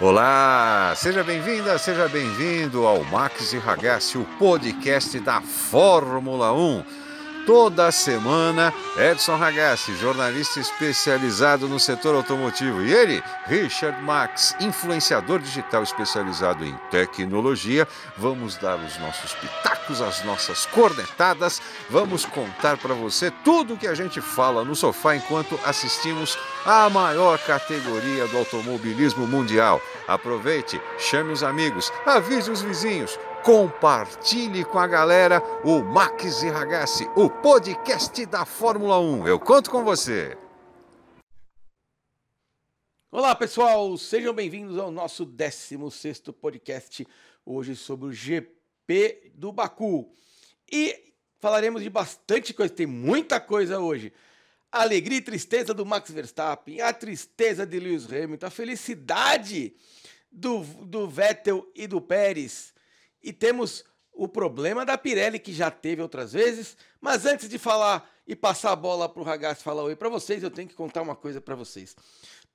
Olá, seja bem-vinda, seja bem-vindo ao Max e Ragazzi, o podcast da Fórmula 1. Toda semana, Edson Ragazzi, jornalista especializado no setor automotivo, e ele, Richard Max, influenciador digital especializado em tecnologia. Vamos dar os nossos pitacos, as nossas cornetadas, vamos contar para você tudo o que a gente fala no sofá enquanto assistimos a maior categoria do automobilismo mundial. Aproveite, chame os amigos, avise os vizinhos compartilhe com a galera o Max e Ragazzi, o podcast da Fórmula 1. Eu conto com você. Olá, pessoal, sejam bem-vindos ao nosso 16 podcast, hoje sobre o GP do Baku. E falaremos de bastante coisa, tem muita coisa hoje. A alegria e tristeza do Max Verstappen, a tristeza de Lewis Hamilton, a felicidade do, do Vettel e do Pérez e temos o problema da Pirelli, que já teve outras vezes. Mas antes de falar e passar a bola para o Ragazzi falar oi para vocês, eu tenho que contar uma coisa para vocês.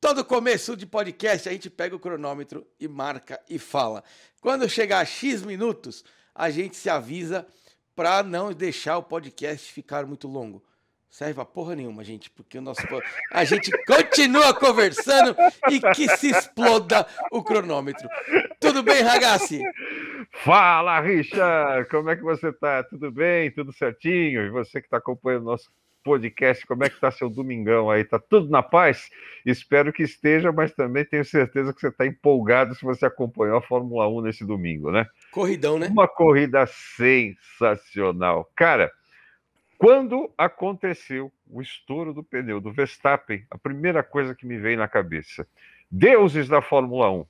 Todo começo de podcast a gente pega o cronômetro e marca e fala. Quando chegar a X minutos, a gente se avisa para não deixar o podcast ficar muito longo serve pra porra nenhuma, gente, porque o nosso a gente continua conversando e que se exploda o cronômetro. Tudo bem, Ragazzi? Fala, Richard! Como é que você tá? Tudo bem? Tudo certinho? E você que está acompanhando o nosso podcast, como é que tá seu domingão aí? Tá tudo na paz? Espero que esteja, mas também tenho certeza que você está empolgado se você acompanhou a Fórmula 1 nesse domingo, né? Corridão, né? Uma corrida sensacional. Cara, quando aconteceu o estouro do pneu do Verstappen, a primeira coisa que me veio na cabeça: deuses da Fórmula 1.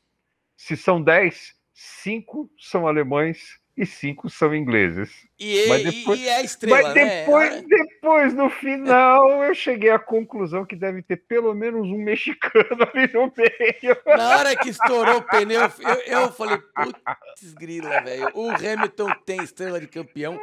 Se são 10, 5 são alemães e 5 são ingleses. E, mas depois, e é a estrela, mas depois, né? depois, no final, eu cheguei à conclusão que deve ter pelo menos um mexicano ali no meio. Na hora que estourou o pneu, eu, eu falei, putz grila, velho. O Hamilton tem estrela de campeão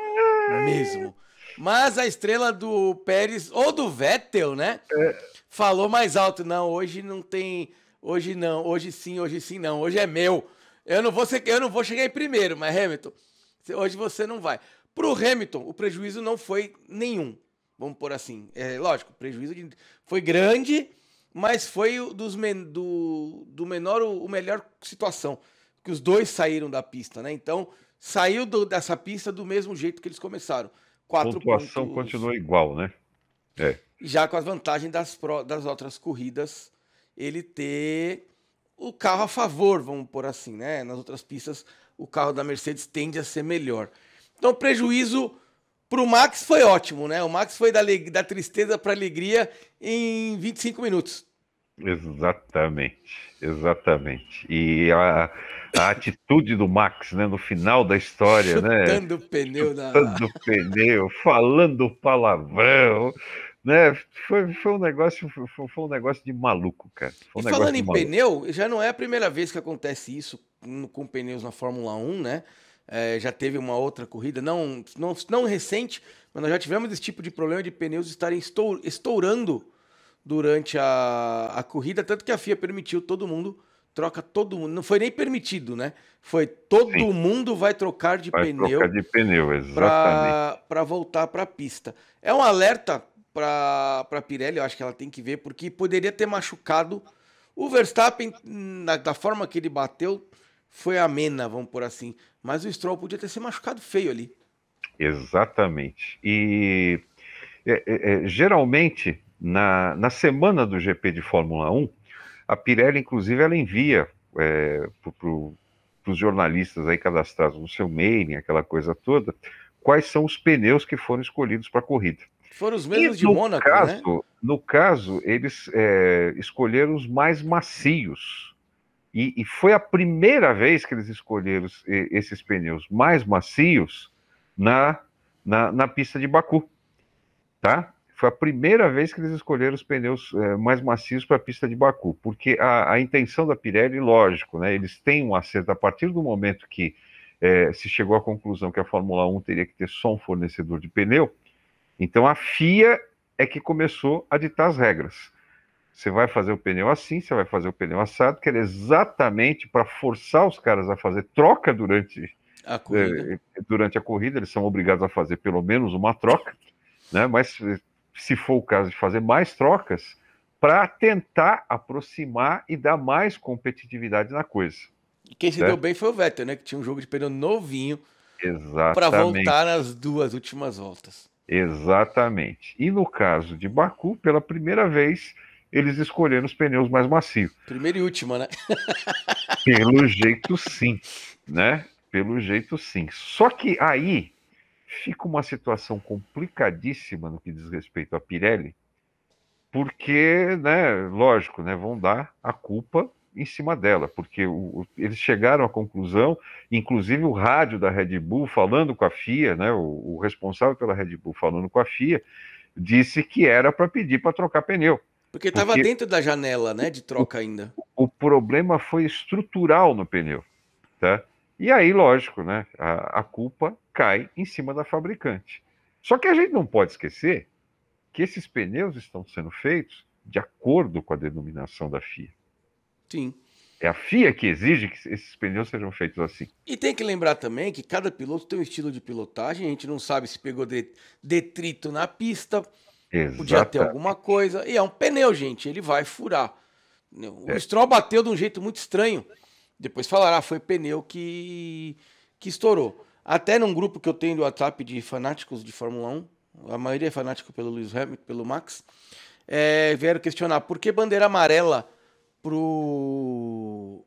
mesmo. Mas a estrela do Pérez, ou do Vettel, né? É. Falou mais alto. Não, hoje não tem. Hoje não, hoje sim, hoje sim não. Hoje é meu. Eu não vou, ser, eu não vou chegar em primeiro, mas Hamilton, hoje você não vai. Pro Hamilton, o prejuízo não foi nenhum. Vamos por assim. É lógico, o prejuízo de, foi grande, mas foi dos men, do, do menor, o melhor situação. Que os dois saíram da pista, né? Então, saiu do, dessa pista do mesmo jeito que eles começaram. Quatro a pontuação pontos, continua igual, né? É. Já com as vantagens das, das outras corridas, ele ter o carro a favor, vamos por assim, né? Nas outras pistas, o carro da Mercedes tende a ser melhor. Então, prejuízo para o Max foi ótimo, né? O Max foi da, da tristeza para alegria em 25 minutos. Exatamente, exatamente. E a, a atitude do Max, né, no final da história, Chutando né? Chutando pneu da. Chutando o pneu, falando palavrão, né? Foi, foi um negócio, foi, foi um negócio de maluco, cara. Um e falando em pneu, já não é a primeira vez que acontece isso com pneus na Fórmula 1, né? É, já teve uma outra corrida, não, não, não recente, mas nós já tivemos esse tipo de problema de pneus estarem estourando durante a, a corrida, tanto que a FIA permitiu todo mundo troca todo mundo. Não foi nem permitido, né? Foi todo Sim. mundo vai trocar de vai pneu. Trocar de pneu, exatamente. Para voltar para a pista. É um alerta para a Pirelli, eu acho que ela tem que ver, porque poderia ter machucado. O Verstappen, na, da forma que ele bateu, foi amena, vamos por assim. Mas o Stroll podia ter se machucado feio ali. Exatamente. E é, é, é geralmente, na, na semana do GP de Fórmula 1, a Pirelli, inclusive, ela envia é, para os jornalistas aí cadastrados no seu mailing, aquela coisa toda, quais são os pneus que foram escolhidos para a corrida. Foram os mesmos e, de Mônaco, caso, né? No caso, eles é, escolheram os mais macios. E, e, foi a primeira vez que eles escolheram esses pneus mais macios na, na, na pista de Baku. Tá? Foi a primeira vez que eles escolheram os pneus é, mais macios para a pista de Baku, porque a, a, intenção da Pirelli, lógico, né, eles têm um acerto a partir do momento que é, se chegou à conclusão que a Fórmula 1 teria que ter só um fornecedor de pneu, então a FIA é que começou a ditar as regras. você vai fazer o pneu assim, você vai fazer o pneu assado, que era exatamente para forçar os caras a fazer troca durante a corrida. É, durante a corrida, eles são obrigados a fazer pelo menos uma troca, né? Mas se for o caso de fazer mais trocas, para tentar aproximar e dar mais competitividade na coisa. E quem se certo? deu bem foi o Vettel, né? Que tinha um jogo de pneu novinho para voltar nas duas últimas voltas. Exatamente. E no caso de Baku, pela primeira vez, eles escolheram os pneus mais macios. Primeira e última, né? Pelo jeito sim, né? Pelo jeito sim. Só que aí fica uma situação complicadíssima no que diz respeito a Pirelli, porque, né, lógico, né, vão dar a culpa em cima dela, porque o, eles chegaram à conclusão, inclusive o rádio da Red Bull falando com a FIA, né, o, o responsável pela Red Bull falando com a FIA, disse que era para pedir para trocar pneu. Porque estava dentro da janela, né, de troca ainda. O, o, problema foi estrutural no pneu, tá? E aí, lógico, né, a, a culpa cai em cima da fabricante. Só que a gente não pode esquecer que esses pneus estão sendo feitos de acordo com a denominação da FIA. Sim. É a FIA que exige que esses pneus sejam feitos assim. E tem que lembrar também que cada piloto tem um estilo de pilotagem. A gente não sabe se pegou detrito na pista, Exatamente. podia ter alguma coisa. E é um pneu, gente, ele vai furar. O é. Stroll bateu de um jeito muito estranho. Depois falará, ah, foi pneu que, que estourou. Até num grupo que eu tenho do WhatsApp de fanáticos de Fórmula 1, a maioria é fanático pelo Lewis Hamilton, pelo Max, é, vieram questionar por que bandeira amarela pro,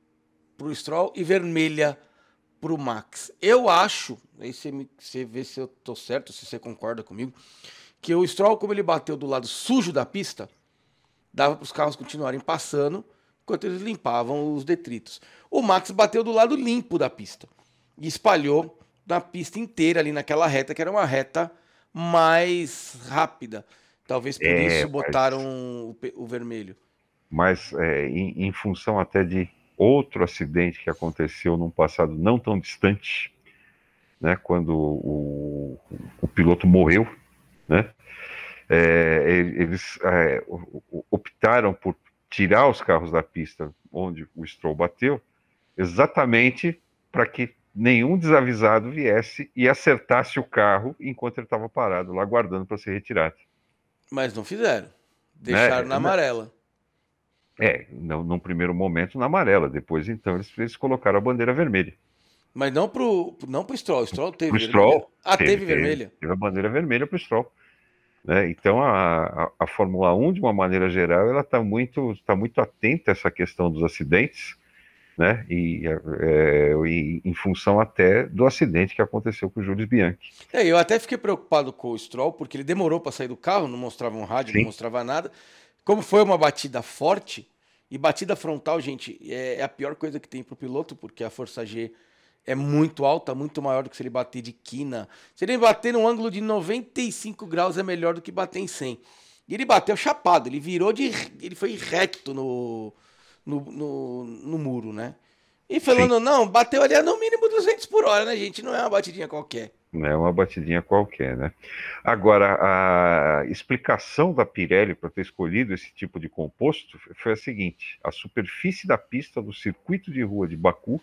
pro Stroll e vermelha pro Max. Eu acho, aí você, me, você vê se eu tô certo, se você concorda comigo, que o Stroll, como ele bateu do lado sujo da pista, dava para os carros continuarem passando enquanto eles limpavam os detritos. O Max bateu do lado limpo da pista e espalhou na pista inteira ali naquela reta, que era uma reta mais rápida. Talvez por é, isso botaram mas, o, o, vermelho. Mas é, em, em, função até de outro acidente que aconteceu num passado não tão distante, né, quando o, o piloto morreu, né, é, eles é, optaram por tirar os carros da pista onde o Stroll bateu, exatamente para que nenhum desavisado viesse e acertasse o carro enquanto ele estava parado lá aguardando para ser retirado. Mas não fizeram. Deixaram né? na amarela. É, no, num primeiro momento na amarela. Depois, então, eles, eles colocaram a bandeira vermelha. Mas não pro, não pro Stroll. O Stroll teve pro Stroll, Ah, teve, teve vermelha? Teve a bandeira vermelha pro Stroll. Né? Então, a, a, a, Fórmula 1, de uma maneira geral, ela está muito, tá muito atenta a essa questão dos acidentes né? E, é, e, em função até do acidente que aconteceu com o Júlio Bianchi. É, eu até fiquei preocupado com o Stroll, porque ele demorou para sair do carro, não mostrava um rádio, Sim. não mostrava nada. Como foi uma batida forte, e batida frontal, gente, é, é a pior coisa que tem para o piloto, porque a força G é muito alta, muito maior do que se ele bater de quina. Se ele bater num ângulo de 95 graus, é melhor do que bater em 100. E ele bateu chapado, ele virou de. Ele foi reto no, no, no, no muro, né? E falando, Sim. não, bateu ali a no mínimo 200 por hora, né, gente? Não é uma batidinha qualquer. Não é uma batidinha qualquer, né? Agora, a explicação da Pirelli para ter escolhido esse tipo de composto foi a seguinte: a superfície da pista do circuito de rua de Baku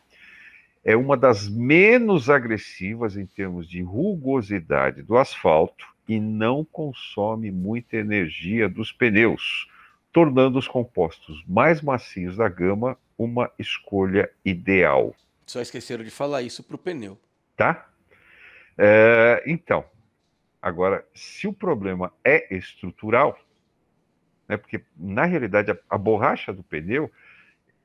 é uma das menos agressivas em termos de rugosidade do asfalto e não consome muita energia dos pneus tornando os compostos mais macios da gama uma escolha ideal. Só esqueceram de falar isso para o pneu. Tá? É, então, agora, se o problema é estrutural, né, porque na realidade a, a borracha do pneu,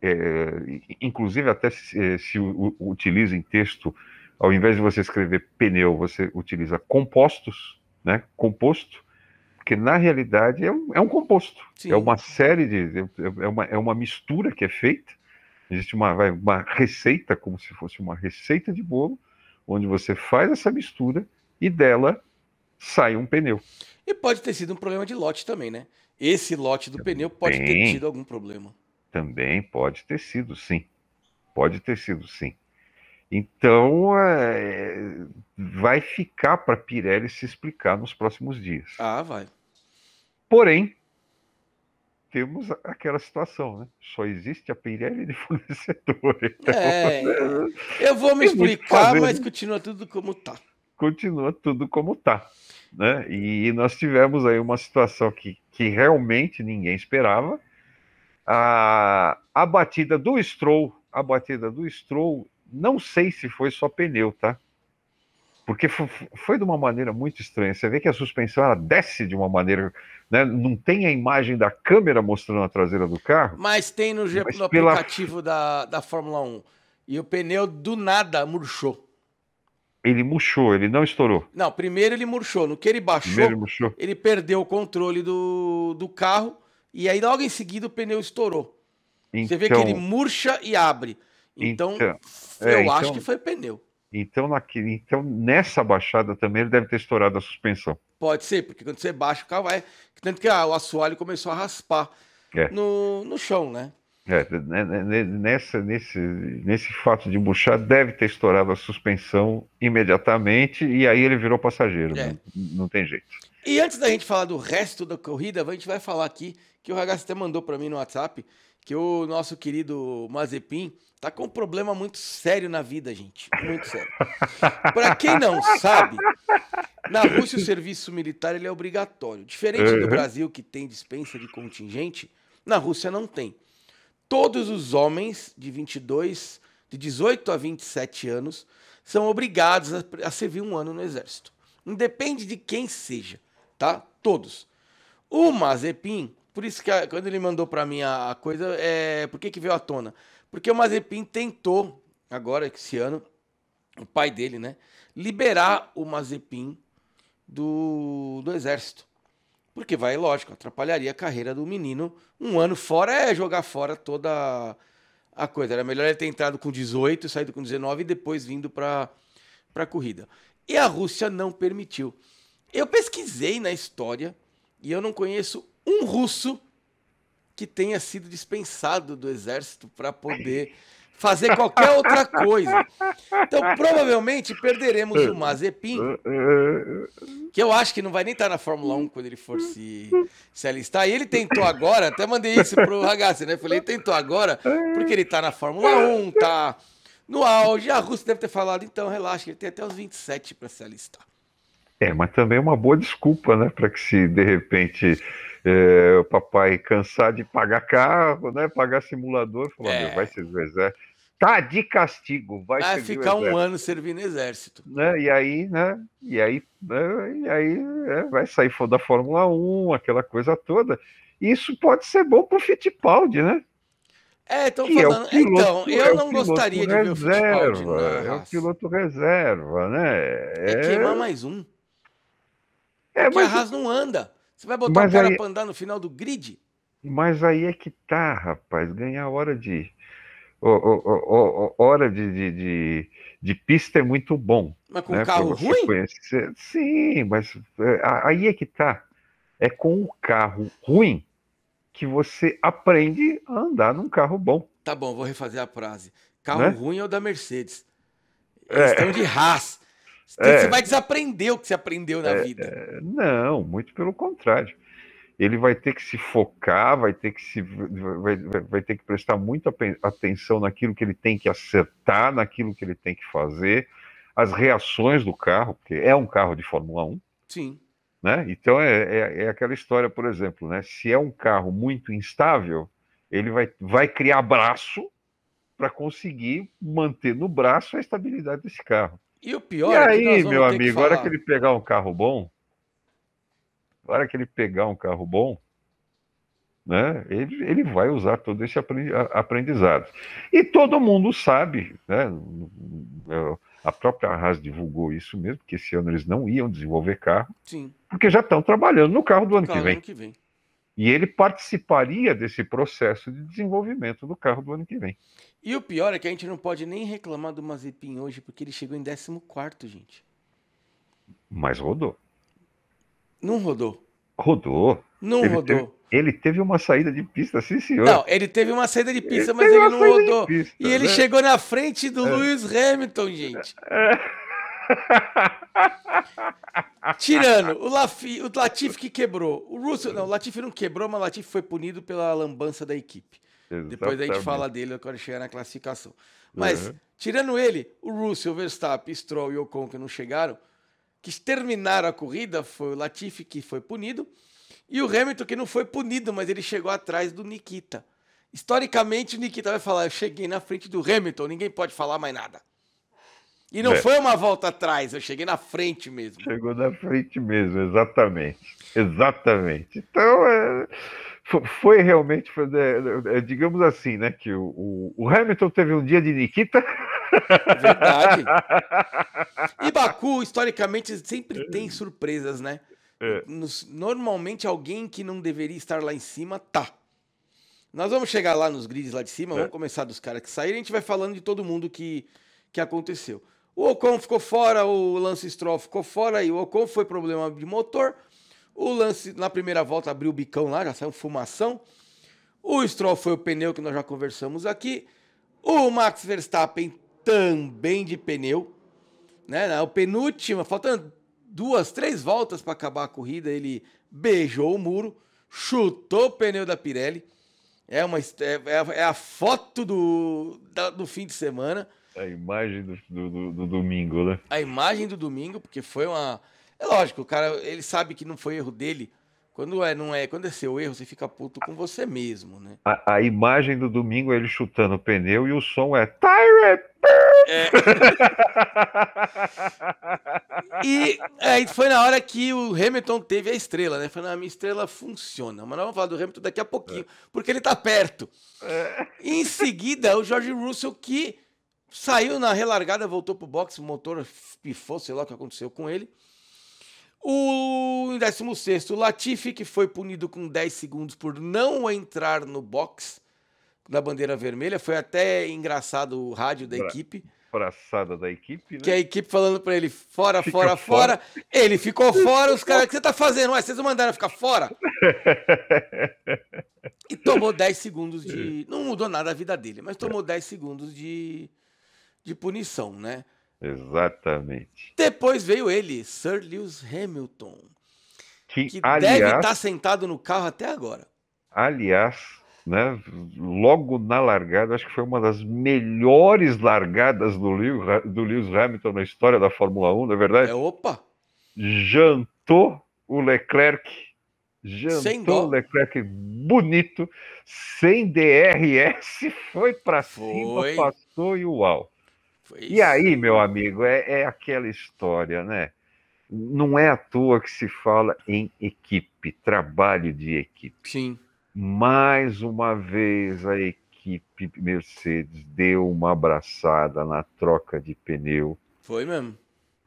é, inclusive até se, se o, o, utiliza em texto, ao invés de você escrever pneu, você utiliza compostos, né, composto, porque na realidade é um, é um composto, Sim. é uma série de. É uma, é uma mistura que é feita. Existe uma, uma receita, como se fosse uma receita de bolo, onde você faz essa mistura e dela sai um pneu. E pode ter sido um problema de lote também, né? Esse lote do também, pneu pode ter tido algum problema. Também pode ter sido, sim. Pode ter sido, sim. Então, é, vai ficar para Pirelli se explicar nos próximos dias. Ah, vai. Porém, temos aquela situação, né? Só existe a Pirelli de fornecedor. Então, é, eu vou me explicar, mas né? continua tudo como está. Continua tudo como está. Né? E nós tivemos aí uma situação que, que realmente ninguém esperava. A, a batida do Stroll, a batida do Stroll, não sei se foi só pneu, tá? Porque foi, de uma maneira muito estranha. Você vê que a suspensão ela desce de uma maneira. Né? Não tem a imagem da câmera mostrando a traseira do carro. Mas tem no, mas no pela... aplicativo da, da Fórmula 1. E o pneu do nada murchou. Ele murchou, ele não estourou. Não, primeiro ele murchou. No que ele baixou, ele, murchou. ele perdeu o controle do, do carro. E aí, logo em seguida, o pneu estourou. Então... Você vê que ele então murcha e abre. Então, então eu é, acho então... que foi pneu. Então, naquele, então, nessa baixada também ele deve ter estourado a suspensão. Pode ser, porque quando você baixa o carro vai. Tanto que ah, o assoalho começou a raspar é. no, no chão, né? É, né, né, né, nessa, nesse, nesse fato de buchar, deve ter estourado a suspensão imediatamente e aí ele virou passageiro. É. Não, não, tem jeito. E antes da gente falar do resto da corrida, a gente vai falar aqui que o Ragazzi até mandou para mim no WhatsApp que o nosso querido Mazepin tá com um problema muito sério na vida, gente. Muito sério. Para quem não sabe, na Rússia o serviço militar ele é obrigatório. Diferente do uhum. Brasil, que tem dispensa de contingente, na Rússia não tem. Todos os homens de 22, de 18 a 27 anos, são obrigados a, a servir um ano no exército. Independe de quem seja, tá? Todos. O Mazepin por isso que a, quando ele mandou para mim a, a, coisa, é, por que, que veio à tona? Porque o Mazepin tentou, agora esse ano, o pai dele, né, liberar o Mazepin do, do exército. Porque vai, lógico, atrapalharia a carreira do menino. Um ano fora é jogar fora toda a coisa. Era melhor ele ter entrado com 18, saído com 19 e depois vindo para a corrida. E a Rússia não permitiu. Eu pesquisei na história e eu não conheço um russo que tenha sido dispensado do exército para poder fazer qualquer outra coisa. Então, provavelmente perderemos o Mazepin, que eu acho que não vai nem estar na Fórmula 1 quando ele for se, se alistar. E ele tentou agora, até mandei isso pro Ragazzi, né? Falei, ele tentou agora, porque ele está na Fórmula 1, tá no auge. A Rússia deve ter falado, então, relaxa, ele tem até os 27 para se alistar. É, mas também é uma boa desculpa, né? Para que se de repente é, o papai cansar de pagar carro, né? Pagar simulador, falar, é. vai ser do exército. Tá de castigo, vai, vai ficar um ano servindo exército. Né? E aí, né? E aí, né? E aí é, vai sair da Fórmula 1, aquela coisa toda. Isso pode ser bom pro Fittipaldi, né? É, estão falando. É piloto, então, eu é não gostaria de ver o Fittipaldi. É o piloto reserva, né? É, é queimar mais um. É, mas... a Haas não anda. Você vai botar mas o cara aí... pra andar no final do grid? Mas aí é que tá, rapaz. Ganhar hora de. O, o, o, hora de, de, de, de, pista é muito bom. Mas com né, carro ruim? Conhecer. Sim, mas é, aí é que tá. É com o carro ruim que você aprende a andar num carro bom. Tá bom, vou refazer a frase. Carro né? ruim é o da Mercedes. Eles é. estão de Haas. Você, é, vai desaprender o que você aprendeu na é, vida. É, não, muito pelo contrário. Ele vai ter que se focar, vai ter que se vai, vai ter que prestar muita atenção naquilo que ele tem que acertar, naquilo que ele tem que fazer, as reações do carro, porque é um carro de Fórmula 1. Sim. Né? Então é, é, é aquela história, por exemplo, né? se é um carro muito instável, ele vai, vai criar braço para conseguir manter no braço a estabilidade desse carro. E o pior e é que aí, meu amigo, a hora que ele pegar um carro bom, hora que ele pegar um carro bom, né, ele, ele vai usar todo esse aprendizado. E todo mundo sabe, né, é, a própria Haas divulgou isso mesmo, que esse ano eles não iam desenvolver carro, Sim. porque já estão trabalhando no carro do ano, carro que, vem. ano que vem. E ele participaria desse processo de desenvolvimento do carro do ano que vem. E o pior é que a gente não pode nem reclamar do Mazepin hoje, porque ele chegou em 14, gente. Mas rodou. Não rodou. Rodou. Não ele rodou. Teve, ele teve uma saída de pista, sim, senhor. Não, ele teve uma saída de pista, ele mas ele não rodou. Pista, e ele né? chegou na frente do é. Lewis Hamilton, gente. É. Tirando o, Lafi, o Latifi que quebrou. O Russell, não, o Latifi não quebrou, mas o Latifi foi punido pela lambança da equipe. Exatamente. Depois a gente fala dele quando chegar na classificação. Mas, uhum. tirando ele, o Russell, o Verstappen, Stroll e Ocon que não chegaram, que terminaram a corrida, foi o Latifi que foi punido, e o Hamilton que não foi punido, mas ele chegou atrás do Nikita. Historicamente, o Nikita vai falar: Eu cheguei na frente do Hamilton, ninguém pode falar mais nada. E não é. foi uma volta atrás, eu cheguei na frente mesmo. Chegou na frente mesmo, exatamente. Exatamente. Então, é, foi realmente, foi, é, é, digamos assim, né? Que o, o, Hamilton teve um dia de Nikita. Verdade. E Baku, historicamente, sempre tem surpresas, né? É. Nos, normalmente, alguém que não deveria estar lá em cima tá. Nós vamos chegar lá nos grids lá de cima, é. vamos começar dos caras que saíram, a gente vai falando de todo mundo que, que aconteceu. O Ocon ficou fora, o Lance Stroll ficou fora e o Ocon foi problema de motor. O Lance na primeira volta abriu o bicão lá, já saiu fumação. O Stroll foi o pneu que nós já conversamos aqui. O Max Verstappen também de pneu, né? O penúltimo, faltando duas, três voltas para acabar a corrida, ele beijou o muro, chutou o pneu da Pirelli. É, uma, é, é a foto do, da, do fim de semana. A imagem do, do, do, domingo, né? A imagem do domingo, porque foi uma. É lógico, o cara, ele sabe que não foi erro dele. Quando é, não é, quando é seu erro, você fica puto com você mesmo, né? A, a imagem do domingo é ele chutando o pneu e o som é Tyrant! É. e aí foi na hora que o Hamilton teve a estrela, né? Falei, a minha estrela funciona. Mas nós vamos falar do Hamilton daqui a pouquinho, é. porque ele tá perto. É. em seguida, o George Russell que saiu na relargada, voltou pro box, o motor pifou, sei lá o que aconteceu com ele. O em 16, o Latifi, que foi punido com 10 segundos por não entrar no box da bandeira vermelha. Foi até engraçado o rádio da equipe. Praçada da equipe, né? Que a equipe falando para ele fora, Fica fora, fora, fora. Ele ficou fora. Os caras, o que você tá fazendo? Ué, vocês mandaram ficar fora? e tomou 10 segundos de. Não mudou nada a vida dele, mas tomou 10 segundos de, de punição, né? Exatamente. Depois veio ele, Sir Lewis Hamilton. Que, que aliás, deve estar tá sentado no carro até agora. Aliás, né, logo na largada, acho que foi uma das melhores largadas do Lewis, do Lewis Hamilton na história da Fórmula 1, não é verdade? É, opa! Jantou o Leclerc, jantou o Leclerc bonito, sem DRS, foi para cima, passou e uau. E aí, meu amigo, é, é aquela história, né? Não é à toa que se fala em equipe, trabalho de equipe. Sim. Mais uma vez a equipe Mercedes deu uma abraçada na troca de pneu. Foi mesmo.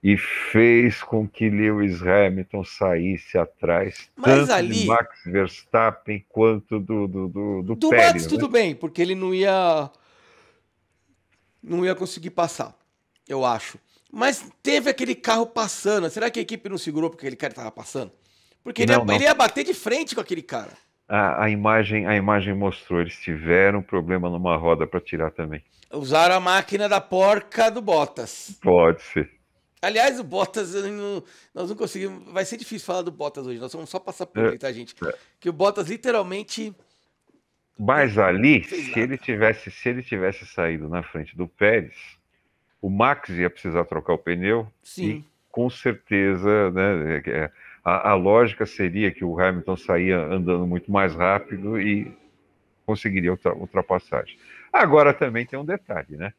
E fez com que Lewis Hamilton saísse atrás, Mas tanto ali... de Max Verstappen quanto do, do, do, do, do Pérez, Max né? tudo bem, porque ele não ia não ia conseguir passar, eu acho. Mas teve aquele carro passando. Será que a equipe não segurou porque aquele cara estava passando? Porque ele, não, ia, não. ele ia bater de frente com aquele cara. A, a, imagem, a imagem mostrou, eles tiveram problema numa roda para tirar também. Usaram a máquina da porca do Bottas. Pode ser. Aliás, o Bottas, não, nós não conseguimos. Vai ser difícil falar do Bottas hoje, nós vamos só passar por é, ele, tá, gente? É. Que o Bottas literalmente mas ali, se ele tivesse, se ele tivesse saído na frente do Pérez, o Max ia precisar trocar o pneu Sim. e com certeza, né, é, a, a, lógica seria que o Hamilton saía andando muito mais rápido e conseguiria ultra, ultrapassagem. Agora também tem um detalhe, né?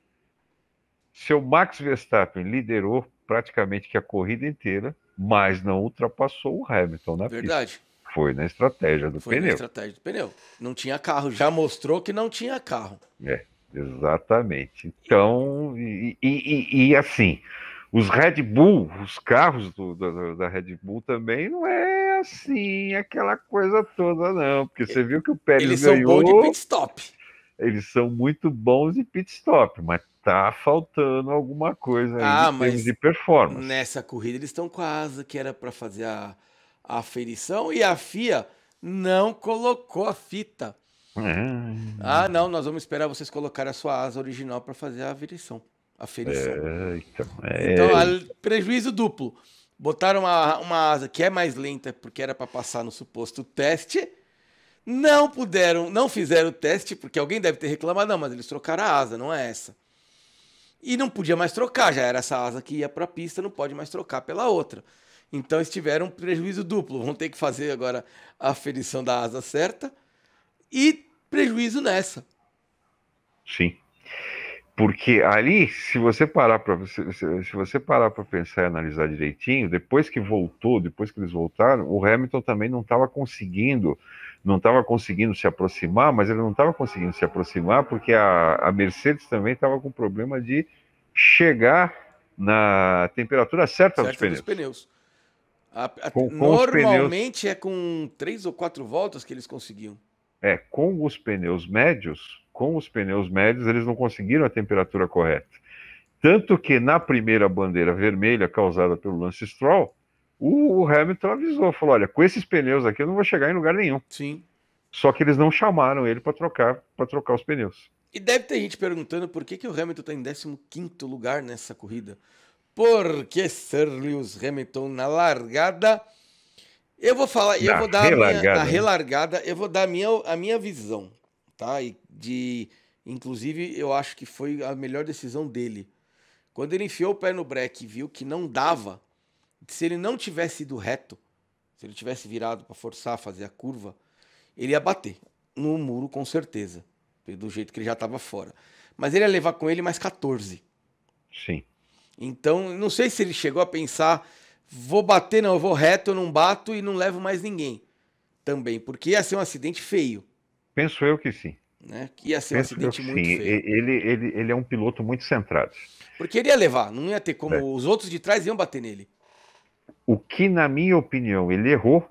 Seu Max Verstappen liderou praticamente que a corrida inteira, mas não ultrapassou o Hamilton na Verdade. pista. Foi na estratégia do Foi pneu. Foi na estratégia do pneu. Não tinha carro. Já mostrou que não tinha carro. É, exatamente. Então, e, e, e assim, os Red Bull, os carros do, do, da Red Bull também não é assim aquela coisa toda, não. Porque você viu que o Pérez Eles ganhou. Eles são bons de pit stop. Eles são muito bons de pit stop, mas tá faltando alguma coisa aí ah, em termos de performance. Nessa corrida eles estão quase que era para fazer a a aferição e a FIA não colocou a fita. Ah, não, nós vamos esperar vocês colocarem a sua asa original para fazer a aferição. aferição. É, então, é... então prejuízo duplo. Botaram uma, uma asa que é mais lenta porque era para passar no suposto teste. Não puderam, não fizeram o teste porque alguém deve ter reclamado, não, mas eles trocaram a asa, não é essa. E não podia mais trocar, já era essa asa que ia para a pista, não pode mais trocar pela outra. Então eles tiveram um prejuízo duplo. Vão ter que fazer agora a aferição da asa certa e prejuízo nessa. Sim. Porque ali, se você parar para se, se você parar para pensar e analisar direitinho, depois que voltou, depois que eles voltaram, o Hamilton também não estava conseguindo, não estava conseguindo se aproximar, mas ele não estava conseguindo se aproximar porque a, a Mercedes também estava com problema de chegar na temperatura certa, certa dos pneus. Dos pneus. A, a, com, com normalmente pneus... é com três ou quatro voltas que eles conseguiam. É, com os pneus médios, com os pneus médios, eles não conseguiram a temperatura correta. Tanto que na primeira bandeira vermelha causada pelo Lance Stroll, o, o Hamilton avisou, falou: olha, com esses pneus aqui eu não vou chegar em lugar nenhum. Sim. Só que eles não chamaram ele para trocar para trocar os pneus. E deve ter gente perguntando por que, que o Hamilton está em 15 lugar nessa corrida. Porque Sir Lewis Hamilton na largada eu vou falar, eu vou dar relargada. A, minha, a né? relargada, eu vou dar a minha, a minha visão, tá? E de, inclusive, eu acho que foi a melhor decisão dele. Quando ele enfiou o pé no breque e viu que não dava, se ele não tivesse ido reto, se ele tivesse virado para forçar, fazer a curva, ele ia bater no muro com certeza, do jeito que ele já estava fora. Mas ele ia levar com ele mais 14. Sim. Então, não sei se ele chegou a pensar vou bater, não, eu vou reto, eu não bato e não levo mais ninguém. Também, porque ia ser um acidente feio. Penso eu que sim. Né? Que ia ser Penso um acidente muito sim. feio. Ele, ele, ele é um piloto muito centrado. Porque ele ia levar, não ia ter como. É. Os outros de trás iam bater nele. O que, na minha opinião, ele errou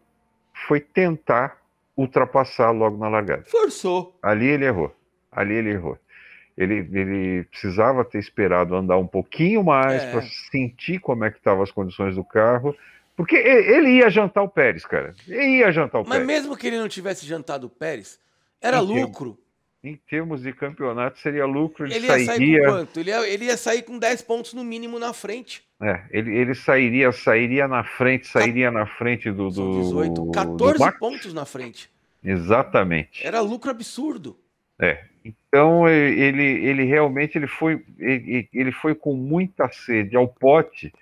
foi tentar ultrapassar logo na largada. Forçou. Ali ele errou. Ali ele errou. Ele, ele precisava ter esperado andar um pouquinho mais é. para sentir como é que estavam as condições do carro, porque ele ia jantar o Pérez, cara. Ele ia jantar o Mas Pérez. Mas mesmo que ele não tivesse jantado o Pérez, era em lucro. Termos, em termos de campeonato, seria lucro. Ele, ele ia sairia... sair com quanto? Ele ia, ele ia sair com 10 pontos no mínimo na frente. É, ele, ele sairia, sairia na frente, sairia na frente do. do 18, 14 do pontos na frente. Exatamente. Era lucro absurdo. É, então ele, ele realmente ele foi, ele, foi com muita sede ao pote,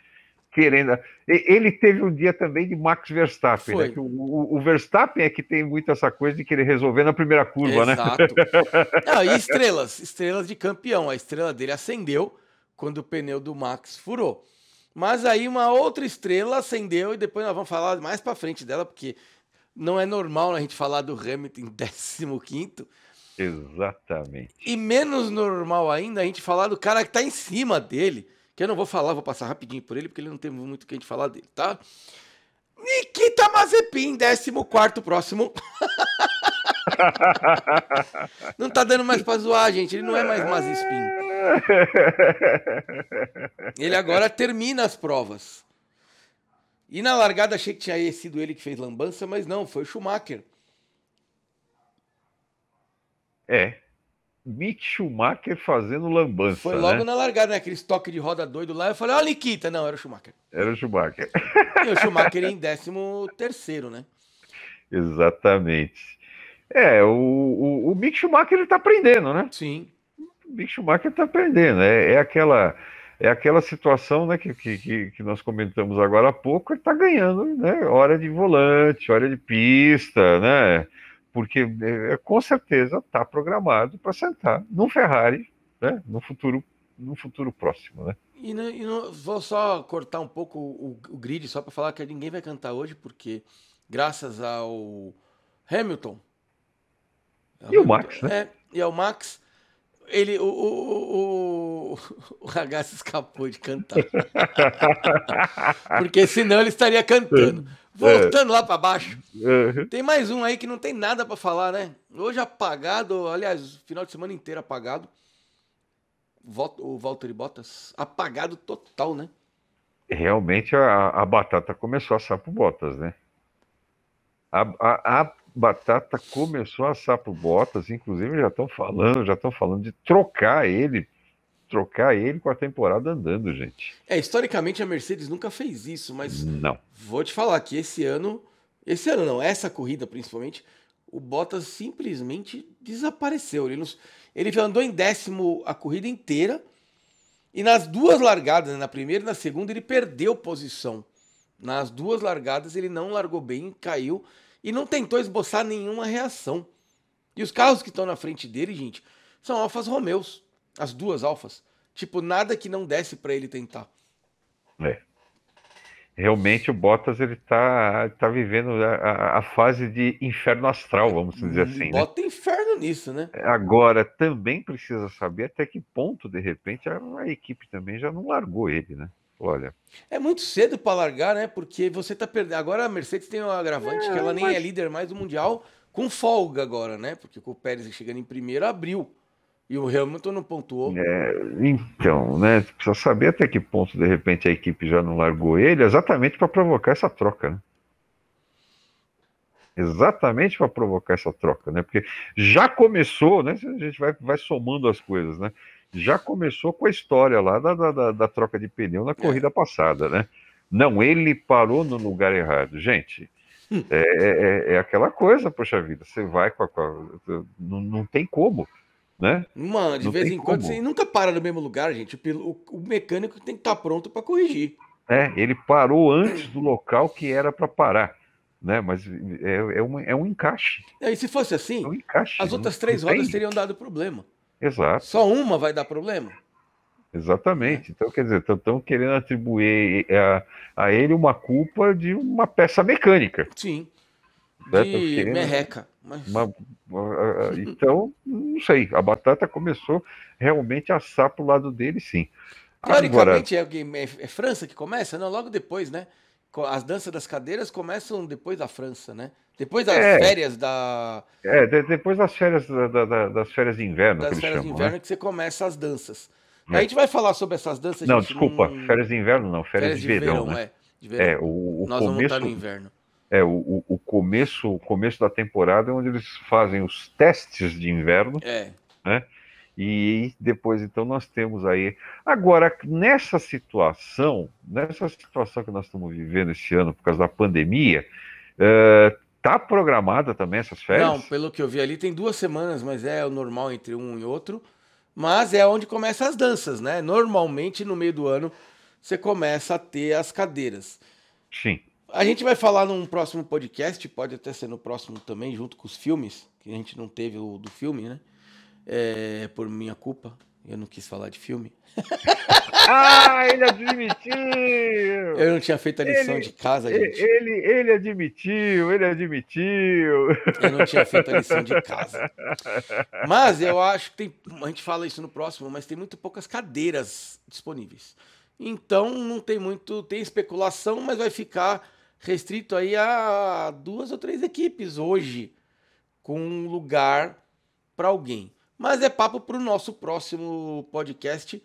querendo. Ele teve um dia também de Max Verstappen, né? o, o, Verstappen é que tem muito essa coisa de querer resolver na primeira curva, né? Exato. né? Não, e estrelas, estrelas de campeão. A estrela dele acendeu quando o pneu do Max furou. Mas aí uma outra estrela acendeu e depois nós vamos falar mais para frente dela, porque não é normal a gente falar do Hamilton em 15 Exatamente. E menos normal ainda a gente falar do cara que tá em cima dele, que eu não vou falar, vou passar rapidinho por ele, porque ele não tem muito o que a gente falar dele, tá? Nikita Mazepin, 14 próximo. não tá dando mais pra zoar, gente. Ele não é mais Mazepin. Ele agora termina as provas. E na largada achei que tinha sido ele que fez lambança, mas não, foi o Schumacher. É. Mick Schumacher fazendo lambança. Foi logo né? na largada, né? Aquele estoque de roda doido lá. Eu falei, ó, oh, Nikita. Não, era o Schumacher. Era o Schumacher. E o Schumacher em 13 terceiro, né? Exatamente. É, o, o, o Mick Schumacher ele tá aprendendo, né? Sim. O Mick Schumacher tá aprendendo. É, é aquela é aquela situação né, que, que, que nós comentamos agora há pouco, ele está ganhando né, hora de volante, hora de pista, né? Porque é, com certeza está programado para sentar num Ferrari, né, no futuro, no futuro próximo, né? E, e vou só cortar um pouco o, o grid só para falar que ninguém vai cantar hoje, porque graças ao Hamilton e o Max, né? É, e ao Max, ele, o, o, o, o escapou de cantar. Porque senão ele estaria cantando. Voltando é. lá para baixo. Uhum. Tem mais um aí que não tem nada para falar, né? Hoje apagado, aliás, final de semana inteiro apagado. O Valtteri Bottas apagado total, né? Realmente a, a batata começou a assar pro Bottas, né? A, a, a batata começou a assar pro Bottas, inclusive já estão falando, já estão falando de trocar ele trocar ele com a temporada andando, gente. É, historicamente a Mercedes nunca fez isso, mas não. Vou te falar que esse ano, esse ano não, essa corrida principalmente, o Bottas simplesmente desapareceu. Ele, nos, ele andou em décimo a corrida inteira e nas duas largadas, na primeira e na segunda, ele perdeu posição. Nas duas largadas ele não largou bem, caiu e não tentou esboçar nenhuma reação. E os carros que estão na frente dele, gente, são Alfas Romeus. As duas Alfas. Tipo, nada que não desse para ele tentar. É. Realmente o Bottas ele tá, tá vivendo a, a fase de inferno astral, vamos dizer assim. Né? Bota né? inferno nisso, né? Agora, também precisa saber até que ponto, de repente, a, a equipe também já não largou ele, né? Olha. É muito cedo para largar, né? Porque você tá perdendo. Agora a Mercedes tem um agravante é, que ela nem mas... é líder mais do Mundial com folga agora, né? Porque o Pérez chegando em primeiro abriu. E o Hamilton não pontuou. É, então, né? Precisa saber até que ponto, de repente, a equipe já não largou ele, exatamente para provocar essa troca, né? Exatamente para provocar essa troca, né? Porque já começou, né? A gente vai, vai somando as coisas, né? Já começou com a história lá da, da, da troca de pneu na é. corrida é. passada, né? Não, ele parou no lugar errado. Gente, é, é, é, é, aquela coisa, poxa vida, você vai com a. Com a não, não tem como. Né? Mano, de não vez em quando você nunca para no mesmo lugar, gente. O, o mecânico tem que estar tá pronto para corrigir. É, ele parou antes do local que era para parar. Né? Mas é, é, uma, é um encaixe. E se fosse assim, é um encaixe, as outras três rodas teriam dado problema. Exato. Só uma vai dar problema? Exatamente. Então, quer dizer, estão querendo atribuir a, a ele uma culpa de uma peça mecânica. Sim. Né? De merreca. Mas... Uma, então, não sei. A batata começou realmente a assar para o lado dele, sim. Teoricamente Agora... é, é, é França que começa? Não, logo depois, né? As danças das cadeiras começam depois da França, né? Depois das é, férias da. É, de, depois das férias da, da, das férias de inverno. Das férias chamam, de inverno né? que você começa as danças. É. A gente vai falar sobre essas danças. Não, desculpa, não... férias de inverno não, férias, férias de, verão, verão, né? É, de verão. É, o, o Nós começo, vamos estar no inverno. É, o, o começo, o começo da temporada é onde eles fazem os testes de inverno. É. Né? E depois, então, nós temos aí. Agora, nessa situação, nessa situação que nós estamos vivendo esse ano por causa da pandemia, uh, tá programada também essas férias? Não, pelo que eu vi ali, tem duas semanas, mas é o normal entre um e outro. Mas é onde começam as danças, né? Normalmente no meio do ano você começa a ter as cadeiras. Sim. A gente vai falar num próximo podcast, pode até ser no próximo também, junto com os filmes, que a gente não teve o do filme, né? É, por minha culpa, eu não quis falar de filme. ah, ele admitiu! Eu não tinha feito a lição ele, de casa, gente. Ele, ele admitiu, ele admitiu. Eu não tinha feito a lição de casa. Mas eu acho que tem. A gente fala isso no próximo, mas tem muito poucas cadeiras disponíveis. Então não tem muito. Tem especulação, mas vai ficar restrito aí a duas ou três equipes hoje, com lugar para alguém. Mas é papo para o nosso próximo podcast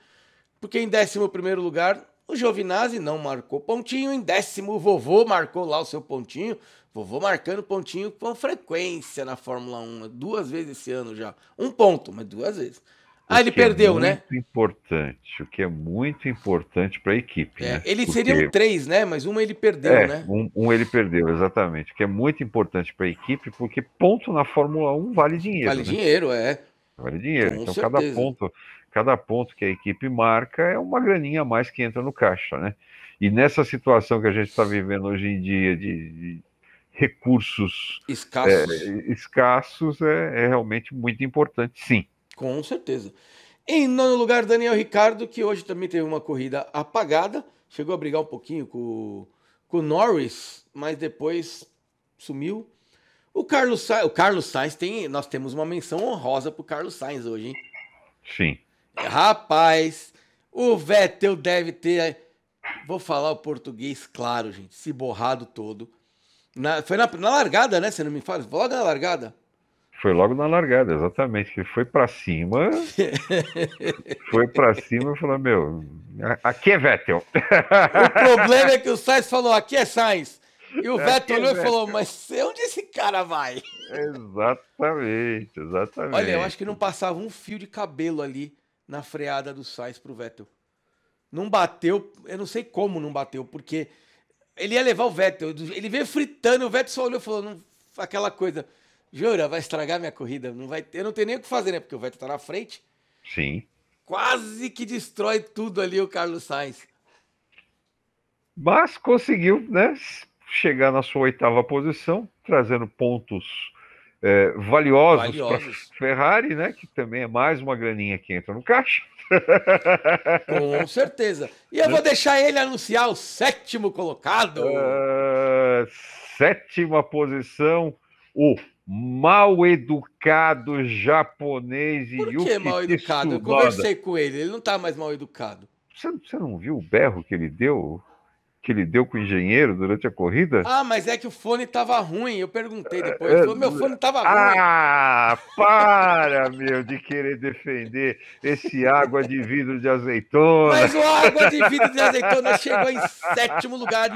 porque em 11 lugar, o Giovinazzi não marcou pontinho. Em décimo, o vovô marcou lá o seu pontinho. Vovô marcando pontinho com frequência na Fórmula 1. Duas vezes esse ano já. Um ponto, mas duas vezes. Ah, ele perdeu, é né? Muito importante, o que é muito importante para a equipe. É, né? Ele Porque... seria um três, né? Mas uma ele perdeu, é, né? Um, um, ele perdeu, exatamente. O que é muito importante para a equipe, porque ponto na Fórmula 1 vale dinheiro. Vale né? dinheiro, é. Vale dinheiro. Com então, certeza. cada ponto cada ponto que a equipe marca é uma graninha a mais que entra no caixa, né? E nessa situação que a gente está vivendo hoje em dia de, de recursos escassos, é, escassos é, é, realmente muito importante, sim. Com certeza. Em nono lugar, Daniel Ricardo, que hoje também teve uma corrida apagada, chegou a brigar um pouquinho com, com o Norris, mas depois sumiu. O Carlos Sainz, o Carlos Sainz tem, nós temos uma menção honrosa para o Carlos Sainz hoje, hein? Sim. Rapaz, o Vettel deve ter. Vou falar o português claro, gente. Se borrado todo. Na, foi na, na, largada, né? Você não me fala? Logo na largada. Foi logo na largada, exatamente. Que foi para cima. foi para cima e falou: Meu, aqui é Vettel. o problema é que o Sainz falou: Aqui é Sainz. E o Vettel olhou é e falou: Mas onde esse cara vai? Exatamente, exatamente. Olha, eu acho que não passava um fio de cabelo ali na freada do Sainz pro Vettel. Não bateu, eu não sei como não bateu, porque ele ia levar o Vettel. Ele veio fritando, o Vettel só olhou e falou: não, aquela coisa. Jura, vai estragar minha corrida. Não vai, eu não tenho nem o que fazer, né? Porque o Vettel tá na frente. Sim. Quase que destrói tudo ali o Carlos Sainz. Mas conseguiu, né? Chegar na sua oitava posição, trazendo pontos é, valiosos, valiosos. para Ferrari, né? Que também é mais uma graninha que entra no caixa. Com certeza. E eu vou deixar ele anunciar o sétimo colocado. Uh, sétima posição, o mal educado japonês Por que mal educado? Eu conversei com ele, ele não tá mais mal educado. Você, você não viu o berro que ele deu? Que ele deu com o engenheiro durante a corrida? Ah, mas é que o fone tava ruim. Eu perguntei depois. Ele falou, meu fone tava ruim. Ah, para, meu, de querer defender esse água de vidro de azeitona. Mas o água de vidro de azeitona chegou em sétimo lugar.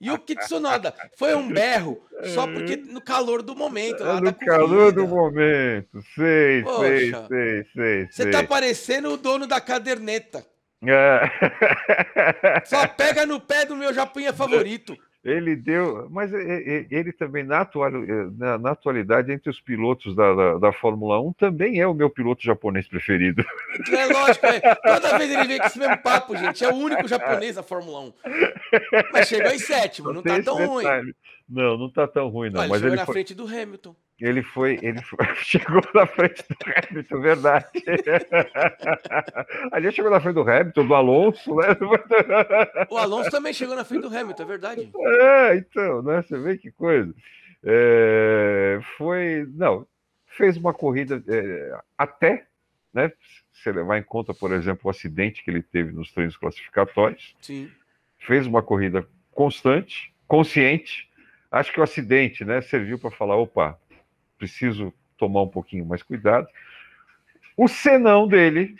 E o, Kitsunoda foi um berro só porque no calor do momento. no calor do momento. Sei, Poxa, sei, sei, sei. Você tá parecendo o dono da caderneta. É. Só pega no pé do meu japinha favorito. Ele deu, mas ele também, na, atual, na, atualidade, entre os pilotos da, da, da, Fórmula 1, também é o meu piloto japonês preferido. É lógico, é. toda vez ele vem com esse mesmo papo, gente. É o único japonês da Fórmula 1. Mas chegou em sétimo, não, não tá tão ruim. Não, não tá tão ruim, não. Olha, mas ele foi na foi... frente do Hamilton. Ele foi, ele foi, chegou na frente do Hamilton, verdade. Ali chegou na frente do Hamilton, do Alonso, né? O Alonso também chegou na frente do Hamilton, é verdade. É, então, né? Você vê que coisa. É, foi, não, fez uma corrida é, até, né? Se levar em conta, por exemplo, o acidente que ele teve nos treinos classificatórios. Sim. Fez uma corrida constante, consciente. Acho que o acidente, né, serviu para falar, opa, preciso tomar um pouquinho mais cuidado. O senão dele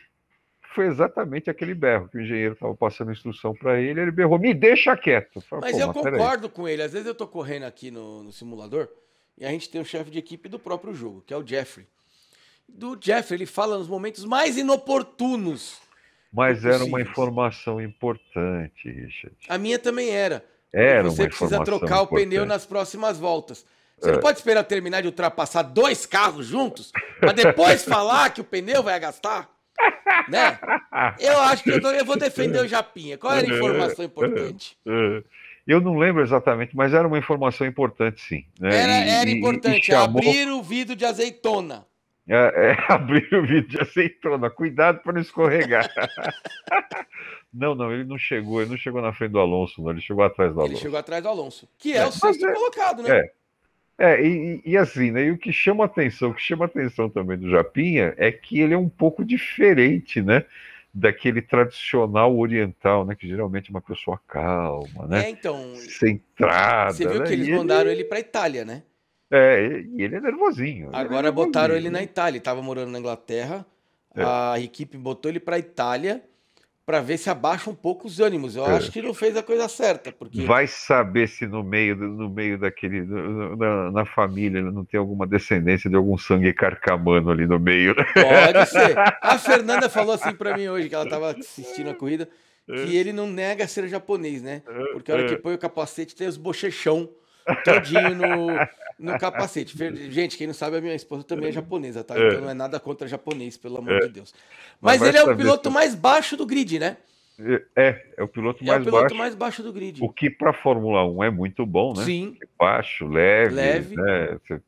foi exatamente aquele berro que o engenheiro estava passando instrução para ele, ele berrou, me deixa quieto. Falei, mas eu mas concordo com ele. Às vezes eu estou correndo aqui no, no, simulador e a gente tem o chefe de equipe do próprio jogo, que é o Jeffrey. Do Jeffrey, ele fala nos momentos mais inoportunos. Mas era uma informação importante, Richard. A minha também era. Era você precisa trocar importante. o pneu nas próximas voltas. Você não é. pode esperar terminar de ultrapassar dois carros juntos, para depois falar que o pneu vai gastar? Né? Eu acho que eu, tô, eu, vou defender o Japinha. Qual era a informação importante? Eu não lembro exatamente, mas era uma informação importante, sim. Né? Era, era e, importante. E chamou... Abrir o vidro de azeitona. É, é, abrir o vidro de azeitona. Cuidado para não escorregar. não, não, ele não chegou. Ele não chegou na frente do Alonso, não. Ele chegou atrás do Alonso. Ele chegou atrás do Alonso, que é, é o sexto é, colocado, né? É. É, e, e, assim, né? E o que chama atenção, o que chama atenção também do Japinha é que ele é um pouco diferente, né? Daquele tradicional oriental, né? Que geralmente é uma pessoa calma, né? É, então. Centrada. Você viu né? que eles mandaram ele, ele para Itália, né? É, e ele é nervosinho. Agora é nervosinho. botaram ele na Itália. Ele estava morando na Inglaterra. É. A equipe botou ele para Itália para ver se abaixa um pouco os ânimos. Eu é. acho que não fez a coisa certa, porque vai saber se no meio no meio daquele na, na família não tem alguma descendência de algum sangue carcamano ali no meio. Né? Pode ser. A Fernanda falou assim para mim hoje que ela estava assistindo a corrida que ele não nega ser japonês, né? Porque a hora que põe o capacete tem os bochechão todinho no, no capacete. Gente, quem não sabe, a minha esposa também é japonesa, tá? Então não é nada contra japonês, pelo amor de Deus. Mas, Mas ele é o piloto se... mais baixo do grid, né? É, é o piloto é mais o piloto baixo. mais baixo do grid. O que para a Fórmula 1 é muito bom, né? Sim. Baixo, leve, leve. Né? Você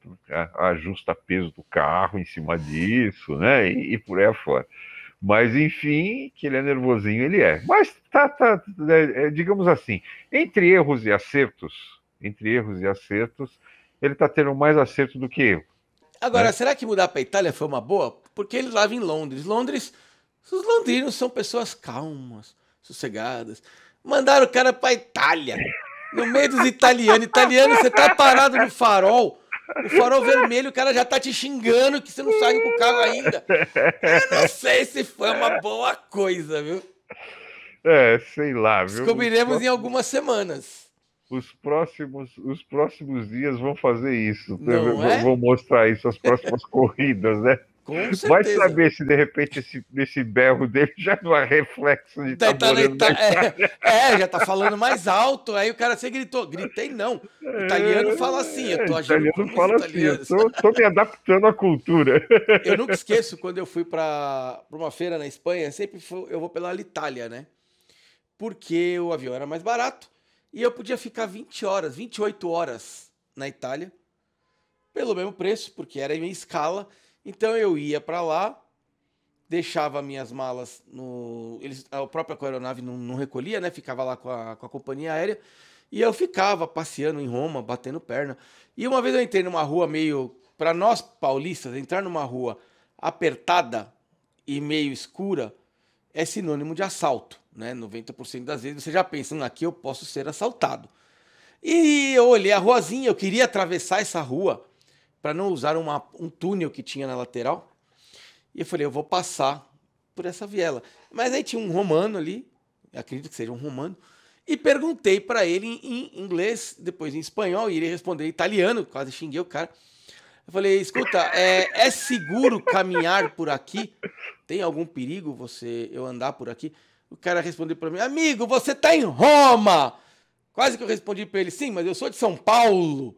ajusta peso do carro em cima disso, né? E, e, por aí afora. Mas enfim, que ele é nervosinho, ele é. Mas tá, tá é, digamos assim, entre erros e acertos, entre erros e acertos, ele está tendo mais acerto do que eu. Agora, né? será que mudar para Itália foi uma boa? Porque ele estava em Londres. Londres, os londrinos são pessoas calmas, sossegadas. Mandaram o cara para Itália, no meio dos italianos. Italiano, você tá parado no farol, o farol vermelho, o cara já tá te xingando que você não sai com o carro ainda. Eu não sei se foi uma boa coisa, viu? É, sei lá, viu? Descobriremos em algumas semanas os próximos, os próximos dias vão fazer isso. Não vão, é? vão mostrar isso as próximas corridas, né? Vai saber se de repente esse, esse berro dele já não é reflexo de tá, tá, tá é, é, já tá falando mais alto. Aí o cara você gritou. Gritei, não. O italiano fala assim, eu tô agindo italiano fala assim, eu tô, tô, me adaptando à cultura. Eu nunca esqueço quando eu fui para uma feira na Espanha, sempre fui, eu vou pela Itália, né? Porque o avião era mais barato e eu podia ficar 20 horas, 28 horas na Itália pelo mesmo preço, porque era em escala. Então eu ia para lá, deixava minhas malas no. Eles, a própria aeronave não, não recolhia, né? Ficava lá com a, com a companhia aérea. E eu ficava passeando em Roma, batendo perna. E uma vez eu entrei numa rua meio. Para nós paulistas, entrar numa rua apertada e meio escura é sinônimo de assalto. Né? 90% das vezes você já pensa, hum, aqui eu posso ser assaltado. E eu olhei a ruazinha, eu queria atravessar essa rua para não usar uma, um túnel que tinha na lateral. E eu falei, eu vou passar por essa viela. Mas aí tinha um romano ali, acredito que seja um romano, e perguntei para ele em inglês, depois em espanhol, e ele respondeu em italiano, quase xinguei o cara. Eu falei, escuta, é, é seguro caminhar por aqui? Tem algum perigo você eu andar por aqui? O cara respondeu para mim, amigo, você está em Roma! Quase que eu respondi para ele, sim, mas eu sou de São Paulo.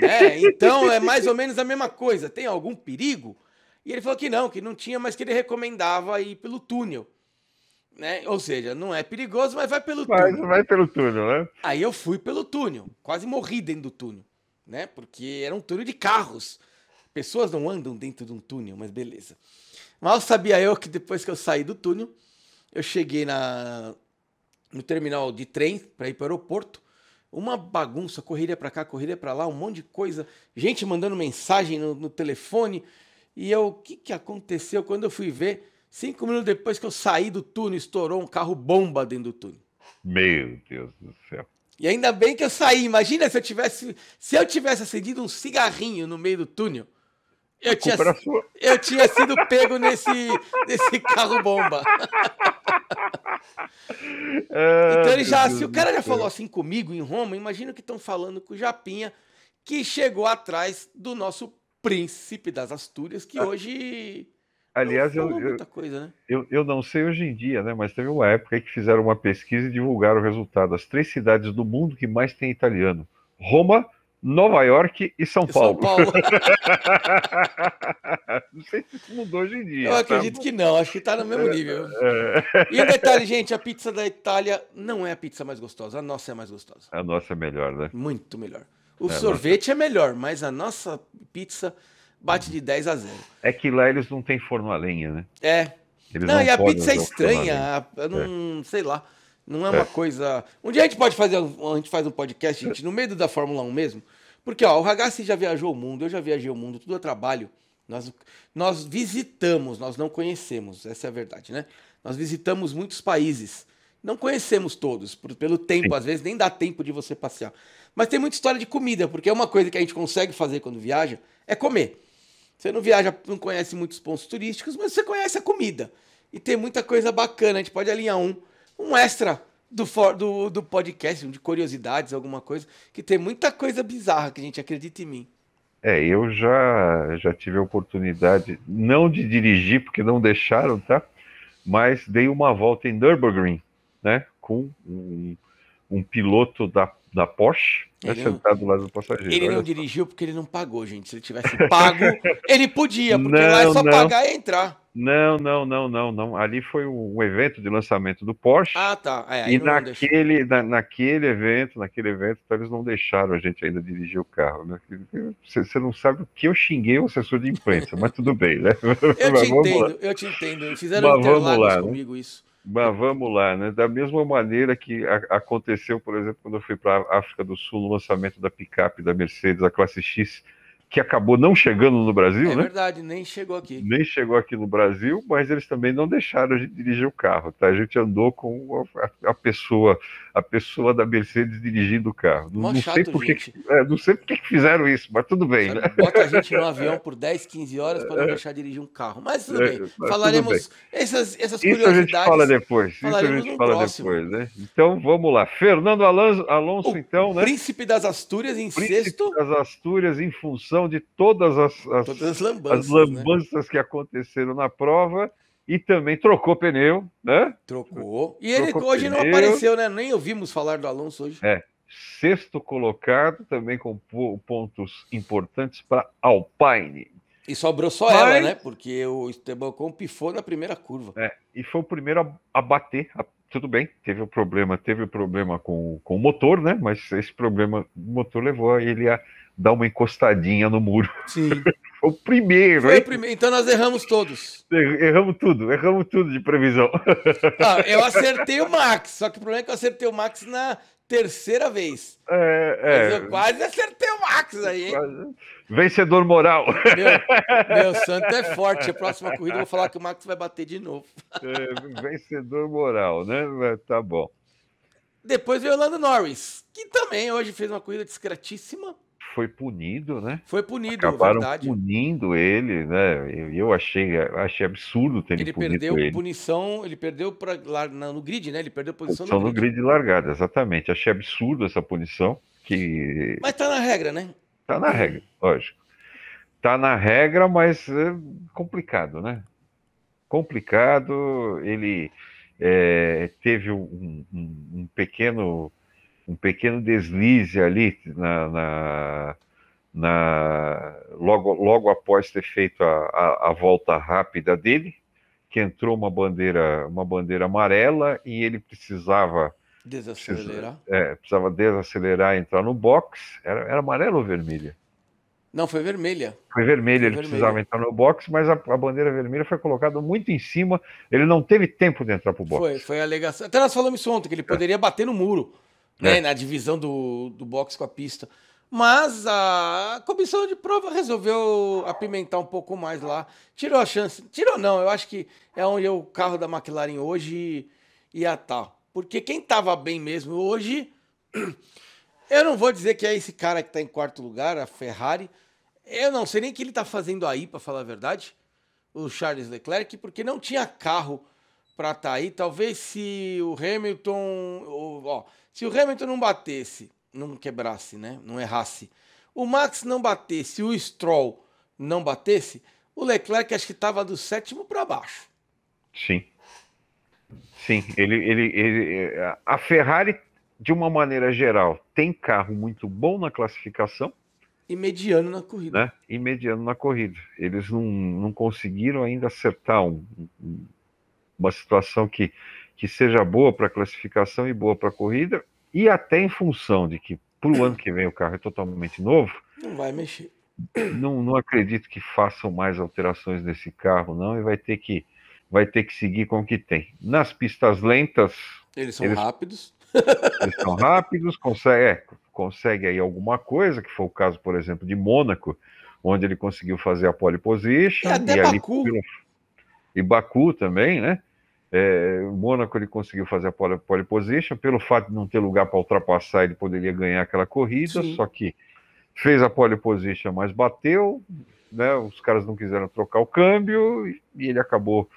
Né? Então é mais ou menos a mesma coisa. Tem algum perigo? E ele falou que não, que não tinha, mas que ele recomendava ir pelo túnel. Né? Ou seja, não é perigoso, mas vai pelo mas túnel. Vai pelo túnel, né? Aí eu fui pelo túnel, quase morri dentro do túnel, né? Porque era um túnel de carros. Pessoas não andam dentro de um túnel, mas beleza. Mal sabia eu que depois que eu saí do túnel, eu cheguei na, no terminal de trem para ir para o aeroporto uma bagunça, correria para cá, correria para lá, um monte de coisa, gente mandando mensagem no, no telefone. E eu, o que, que aconteceu quando eu fui ver? Cinco minutos depois que eu saí do túnel, estourou um carro bomba dentro do túnel. Meu Deus do céu. E ainda bem que eu saí. Imagina se eu tivesse, se eu tivesse acendido um cigarrinho no meio do túnel. Eu tinha, eu tinha sido pego nesse, nesse carro bomba. É, então ele já, se o cara já falou assim comigo em Roma, imagina que estão falando com o Japinha, que chegou atrás do nosso príncipe das Astúrias, que ah. hoje. Aliás, eu, eu, coisa, né? eu, eu não sei hoje em dia, né? Mas teve uma época que fizeram uma pesquisa e divulgaram o resultado. As três cidades do mundo que mais tem italiano: Roma, Nova York e São Paulo. São Paulo. não sei se mudou hoje em dia. Eu tá? acredito que não, acho que está no mesmo nível. É. E um detalhe, gente, a pizza da Itália não é a pizza mais gostosa, a nossa é mais gostosa. A nossa é melhor, né? Muito melhor. O é, sorvete nossa... é melhor, mas a nossa pizza bate de 10 a 0. É que lá eles não têm forno a lenha, né? É. Eles não, não e a pizza é estranha, não, é. sei lá. Não é uma é. coisa. Um dia a gente pode fazer, a gente faz um podcast, gente, no meio da Fórmula 1 mesmo, porque, ó, o Ragazzi já viajou o mundo, eu já viajei o mundo, tudo é trabalho. Nós, nós visitamos, nós não conhecemos, essa é a verdade, né? Nós visitamos muitos países. Não conhecemos todos, por, pelo tempo, Sim. às vezes nem dá tempo de você passear. Mas tem muita história de comida, porque é uma coisa que a gente consegue fazer quando viaja, é comer. Você não viaja, não conhece muitos pontos turísticos, mas você conhece a comida. E tem muita coisa bacana, a gente pode alinhar um, um extra do, do, do podcast, de curiosidades, alguma coisa, que tem muita coisa bizarra que a gente acredita em mim. É, eu já, já tive a oportunidade, não de dirigir, porque não deixaram, tá? Mas dei uma volta em Nürburgring, né? Com um, um piloto da, da Porsche né, sentado lá do passageiro. Ele não dirigiu porque ele não pagou, gente. Se ele tivesse pago, ele podia, porque não, lá é só não. pagar e entrar. Não, não, não, não, não. Ali foi um evento de lançamento do Porsche. Ah, tá. É, e naquele, na, naquele evento, naquele evento, então, eles não deixaram a gente ainda dirigir o carro. Né? Você, você não sabe o que eu xinguei o assessor de imprensa, mas tudo bem, né? Eu te entendo, eu te entendo. Fizeram mas vamos lá, né? comigo né? isso. Mas vamos lá, né? Da mesma maneira que a, aconteceu, por exemplo, quando eu fui para a África do Sul no lançamento da picape da Mercedes, a classe X, que acabou não chegando no Brasil, é né? É verdade, nem chegou aqui. Nem chegou aqui no Brasil, mas eles também não deixaram a gente dirigir o carro, tá? A gente andou com a, a pessoa, a pessoa da Mercedes dirigindo o carro. Não, não sei por que, é, não sei por que fizeram isso, mas tudo bem, Sabe, né? Bota a gente no avião por 10, 15 horas para não é. deixar dirigir um carro. Mas tudo é, bem. Mas Falaremos tudo bem. essas essas isso curiosidades. Isso a gente fala depois. Isso a gente fala próximo. depois, né? Então vamos lá. Fernando Alonso, Alonso o então, né? Príncipe das Astúrias em Príncipe sexto. das Astúrias em função noção de todas as, as, Todas as lambanças. as né? lambanças que aconteceram na prova e também trocou pneu, né? Trocou. E ele Trocou hoje não pneu. apareceu, né? Nem ouvimos falar do Alonso hoje. É. Sexto colocado, também com po- pontos importantes para Alpine. E sobrou só Mas- ela, né? Porque o Esteban Ocon pifou na primeira curva. É, e foi o primeiro a, a bater. a- tudo bem, teve o problema, teve o problema com, com o motor, né? Mas esse problema do motor levou ele a dar uma encostadinha no muro. Sim. Foi o primeiro, Foi o primeiro. Então nós erramos todos. Er- Erramos tudo, erramos tudo de previsão. Ah, eu acertei o Max, só que o problema é que eu acertei o Max na terceira vez. É, é, eu quase acertei o Max aí, hein? vencedor moral. Meu, meu santo é forte. A próxima corrida eu vou falar que o Max vai bater de novo. É, vencedor moral, né? Tá bom. Depois veio o Lando Norris, que também hoje fez uma corrida discretíssima. Foi punido, né? Foi punido, Acabaram verdade. punindo ele, né? Eu, eu achei, achei absurdo terem Ele punido perdeu ele. punição, ele perdeu pra, lá no grid, né? Ele perdeu posição Posição no no grid. grid largada, exatamente. Achei absurdo essa punição, que Mas tá na regra, né? tá na regra, lógico. Tá na regra, mas é complicado, né? Complicado. Ele é, teve um, um- um pequeno um pequeno deslize ali na, na- na- logo, logo após ter feito a, a- a volta rápida dele, que entrou uma bandeira uma bandeira amarela e ele precisava Desacelerar. é, precisava desacelerar e entrar no box. Era, era amarelo ou vermelha? Não, foi vermelha. Foi vermelho, Foi ele vermelho. precisava entrar no box, mas a, a bandeira vermelha foi colocada muito em cima. Ele não teve tempo de entrar pro box. Foi, foi a alegação. Até nós falamos isso ontem, que ele poderia bater no muro, né? É. Na divisão do, do box com a pista. Mas a comissão de prova resolveu apimentar um pouco mais lá. Tirou a chance. Tirou não, eu acho que é onde o carro da McLaren hoje ia estar. Porque quem tava bem mesmo hoje. Eu não vou dizer que é esse cara que tá em quarto lugar, a Ferrari. Eu não sei nem o que ele tá fazendo aí, para falar a verdade. O Charles Leclerc, porque não tinha carro para estar aí. Talvez se o Hamilton, ó, se o Hamilton não batesse, não quebrasse, né? Não errasse. O Max não batesse, o Stroll não batesse, o Leclerc acho que estava do sétimo para baixo. Sim. Sim, ele, ele, ele, a Ferrari, de uma maneira geral, tem carro muito bom na classificação, E mediano na corrida. né? E mediano na corrida. Eles não, não conseguiram ainda acertar um- um- uma situação que, que seja boa para a classificação e boa para a corrida, e até em função de que para o ano que vem o carro é totalmente novo, Não vai mexer. não, não acredito que façam mais alterações nesse carro, não, e vai ter que, vai ter que seguir com o que tem. Nas pistas lentas, Eles são Eles- rápidos. eles são rápidos, consegue, é, consegue aí alguma coisa, que foi o caso, por exemplo, de Mônaco, onde ele conseguiu fazer a pole position, E até e ali Baku. pelo- e Baku também, né? É, o Mônaco ele conseguiu fazer a pole, pole position, pelo fato de não ter lugar para ultrapassar, ele poderia ganhar aquela corrida, Sim. só que fez a pole position, mas bateu, né? Os caras não quiseram trocar o câmbio e, e ele acabou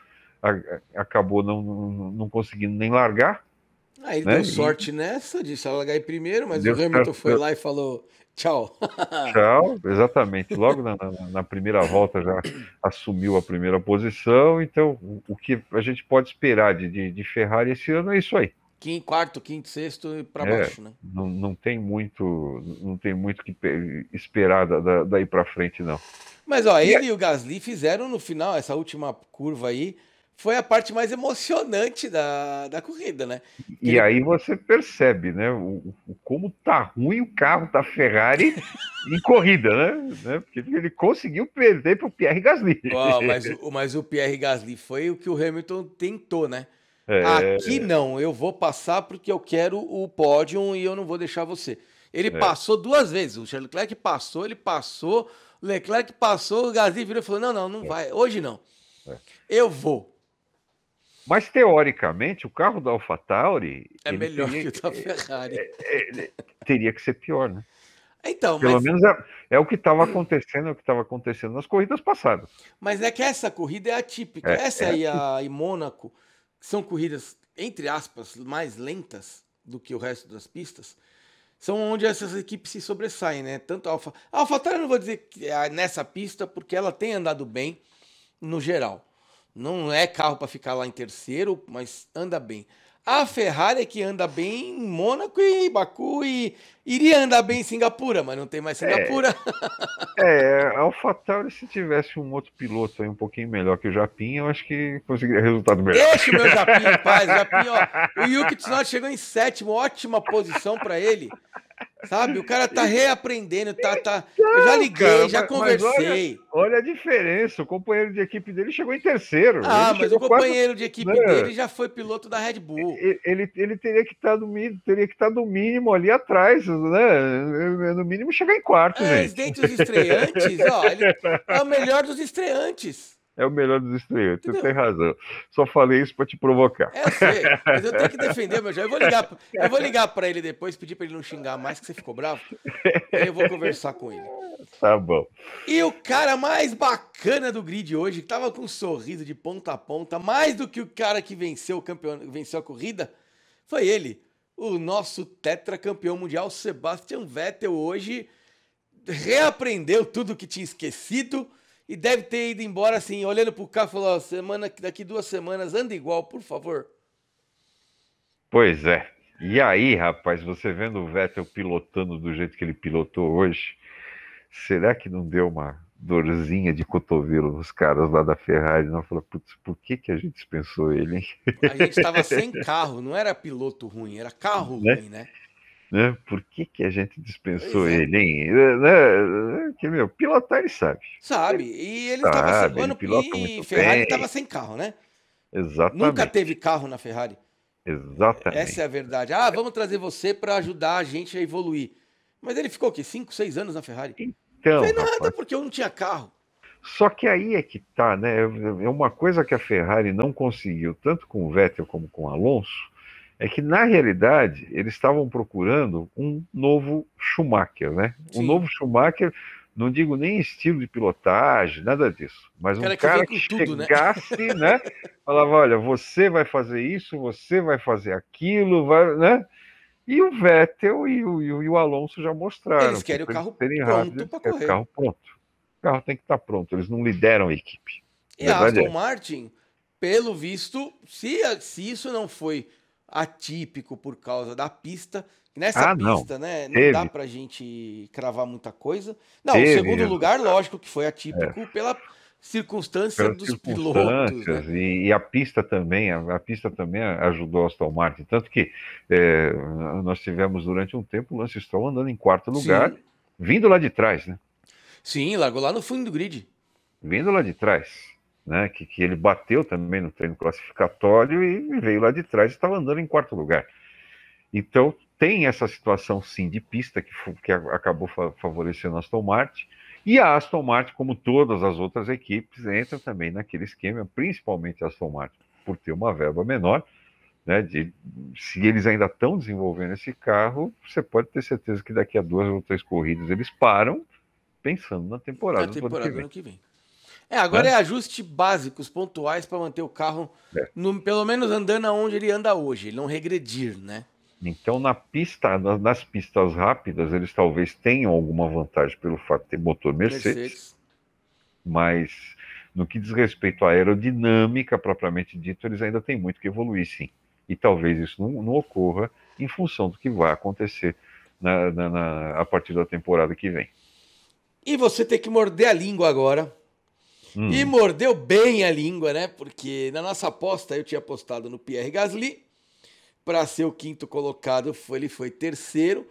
a- acabou não, não, não conseguindo nem largar. Aí ele Né? deu E- sorte nessa, de largar em primeiro, mas o Hamilton foi lá e falou tchau. Tchau, exatamente. Logo na, na- na primeira volta já assumiu a primeira posição. Então, o, o que a gente pode esperar de, de, de Ferrari esse ano é isso aí. Quinto, quarto, quinto, sexto e para É. baixo, né? Não, não tem muito, não tem muito que pe- esperar da- da- daí para frente, não. Mas ó, ele e o Gasly fizeram no final, essa última curva aí, foi a parte mais emocionante da, da corrida, né? E Ele- aí você percebe, né, o, o- como tá ruim o carro da Ferrari em corrida, né? né? Porque ele conseguiu perder para o Pierre Gasly. Ó, mas, o- mas o Pierre Gasly foi o que o Hamilton tentou, né? É, Aqui não, eu vou passar porque eu quero o pódio e eu não vou deixar você. Ele É. passou duas vezes. O Charles Leclerc passou, ele passou, o Leclerc passou, o Gasly virou e falou: não, não, não vai, hoje não. É. Eu vou. Mas teoricamente o carro da AlphaTauri É melhor teria, que o da Ferrari. teria que ser pior, né? Então, Pelo mas, menos é, é o que estava acontecendo, é o que estava acontecendo nas corridas passadas. mas é que essa corrida é atípica. É, essa é aí a, e Mônaco, que são corridas, entre aspas, mais lentas do que o resto das pistas, são onde essas equipes se sobressaem, né? Tanto a Alfa. A AlphaTauri eu não vou dizer que é nessa pista, porque ela tem andado bem no geral. Não é carro para ficar lá em terceiro, mas anda bem. A Ferrari é que anda bem em Mônaco e Baku e iria andar bem em Singapura, mas não tem mais Singapura. É, é a AlphaTauri, se tivesse um outro piloto aí um pouquinho melhor que o Japim, eu acho que conseguiria resultado melhor. Deixa o meu Japim em paz. Japim, ó, o Yuki Tsunoda chegou em sétimo, ótima posição para ele. Sabe? O cara tá reaprendendo, tá, tá. Eu já liguei, cara, já conversei. Olha, olha, a diferença. O companheiro de equipe dele chegou em terceiro. Ah, mas o companheiro quase... de equipe né? dele já foi piloto da Red Bull. Ele, ele, ele teria que estar tá no teria que estar tá no mínimo ali atrás, né? No mínimo chegar em quarto, é, gente. Dentre os estreantes, ó, ele é o melhor dos estreantes é o melhor dos estreantes. Você tem razão. Só falei isso para te provocar. É, eu sei, mas eu tenho que defender meu jogo. Eu vou ligar, eu vou ligar para ele depois, pedir para ele não xingar mais, que você ficou bravo. Aí eu vou conversar com ele. Tá bom. E o cara mais bacana do grid hoje, que tava com um sorriso de ponta a ponta, mais do que o cara que venceu o campeão, venceu a corrida, foi ele, o nosso tetracampeão mundial Sebastian Vettel hoje reaprendeu tudo que tinha esquecido e deve ter ido embora assim, olhando pro carro e falou: semana, daqui duas semanas, anda igual, por favor. Pois é. E aí, rapaz, você vendo o Vettel pilotando do jeito que ele pilotou hoje, será que não deu uma dorzinha de cotovelo nos caras lá da Ferrari? Não falou, putz, por que, que a gente dispensou ele, hein? A gente estava sem carro, não era piloto ruim, era carro né? ruim, né? Né? Por que, que a gente dispensou é. ele, hein? Né? Que, meu, pilotar ele sabe. Sabe, e ele estava sem. Ano, e Ferrari estava sem carro, né? Exatamente. Nunca teve carro na Ferrari. Exatamente. Essa é a verdade. Ah, vamos trazer você para ajudar a gente a evoluir. Mas ele ficou o quê? 5, 6 anos na Ferrari? Então. Não fez nada, rapaz. porque eu não tinha carro. Só que aí é que tá, né? É uma coisa que a Ferrari não conseguiu, tanto com o Vettel como com o Alonso, é que, na realidade, eles estavam procurando um novo Schumacher, né? Sim. Um novo Schumacher, não digo nem estilo de pilotagem, nada disso, mas um cara que, cara que tudo, né? chegasse, né? né? Falava, olha, você vai fazer isso, você vai fazer aquilo, vai, né? E o Vettel e o, e o Alonso já mostraram. Eles querem o carro pronto para correr. O carro pronto. O carro tem que estar tá pronto, eles não lideram a equipe. E a Aston é. Martin, pelo visto, se, se isso não foi atípico por causa da pista. Nessa ah, pista, não. né? Não Teve. dá pra gente cravar muita coisa. Não, Teve. o segundo lugar, lógico que foi atípico é. pela circunstância Pelas dos pilotos. Né? E, e, a pista também, a, a, pista também ajudou a Aston Martin. Tanto que é, nós tivemos durante um tempo o Lance Stroll andando em quarto lugar, Sim. vindo lá de trás, né? Sim, largou lá no fundo do grid. Vindo lá de trás né, que, que ele bateu também no treino classificatório e veio lá de trás e estava andando em quarto lugar. Então, tem essa situação sim de pista que, que acabou favorecendo a Aston Martin. E a Aston Martin, como todas as outras equipes, entra também naquele esquema, principalmente a Aston Martin, por ter uma verba menor. Né, de, se eles ainda estão desenvolvendo esse carro, você pode ter certeza que daqui a duas ou três corridas eles param pensando na temporada, na temporada do ano que vem. É, agora né? é ajuste básicos, pontuais, para manter o carro, é. no, pelo menos andando aonde ele anda hoje, ele não regredir, né? Então, na pista, nas pistas rápidas, eles talvez tenham alguma vantagem pelo fato de ter motor Mercedes, Mercedes. mas no que diz respeito à aerodinâmica propriamente dito, eles ainda têm muito que evoluir, sim. E talvez isso não, não ocorra em função do que vai acontecer na, na, na, a partir da temporada que vem. E você tem que morder a língua agora Hum. E mordeu bem a língua, né? Porque na nossa aposta eu tinha apostado no Pierre Gasly para ser o quinto colocado, foi, ele foi terceiro.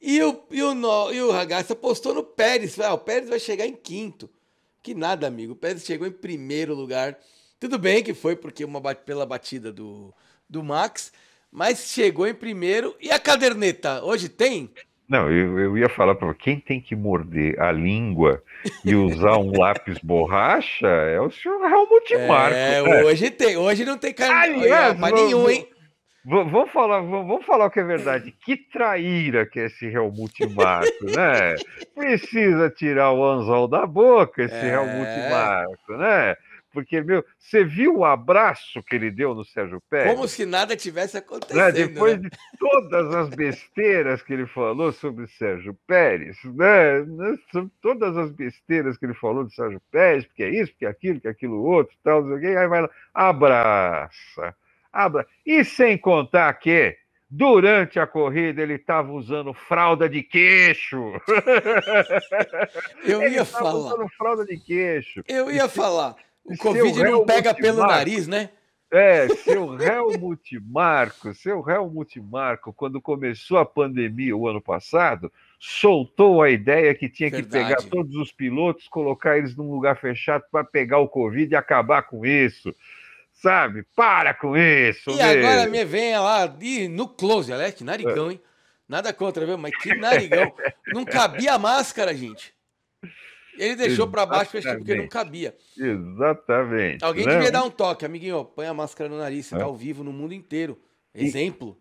E o, e o, no, e o Ragazzi apostou no Pérez. Ah, o Pérez vai chegar em quinto. Que nada, amigo. O Pérez chegou em primeiro lugar. Tudo bem que foi porque uma pela batida do, do Max, mas chegou em primeiro. E a caderneta? Hoje tem? Não, eu, eu ia falar para quem tem que morder a língua e usar um lápis borracha é o senhor Helmut Marko. É, né? hoje tem, hoje não tem para nenhum, hein? Vamos falar, vamos falar o que é verdade. Que traíra que é esse Helmut Marko, né? Precisa tirar o anzol da boca esse é... Helmut Marko, né? Porque, meu, você viu o abraço que ele deu no Sérgio Pérez? Como se nada tivesse Né? acontecendo. Depois né? de todas as besteiras que ele falou sobre o Sérgio Pérez, né? né, Sobre todas as besteiras que ele falou do Sérgio Pérez, porque é isso, porque é aquilo, que é aquilo outro, tal, não sei o quê, aí vai lá, abraça, abra. E sem contar que durante a corrida ele estava usando fralda de queixo. Eu Ele ia estava falar. usando fralda de queixo. Eu ia falar. O Covid não pega Helmut pelo Marko? nariz, né? É, seu Helmut Marko, seu Helmut Marko, quando começou a pandemia o ano passado, soltou a ideia que tinha que Verdade. pegar todos os pilotos, colocar eles num lugar fechado para pegar o Covid e acabar com isso. Sabe? Para com isso. E meu. agora me vem lá e no close, Alex, que narigão, hein? Nada contra, viu? Mas que narigão. Não cabia a máscara, gente. Ele deixou pra baixo porque não cabia. Exatamente. Alguém né? devia dar um toque, amiguinho. Põe a máscara no nariz, você É. tá ao vivo no mundo inteiro. E- Exemplo.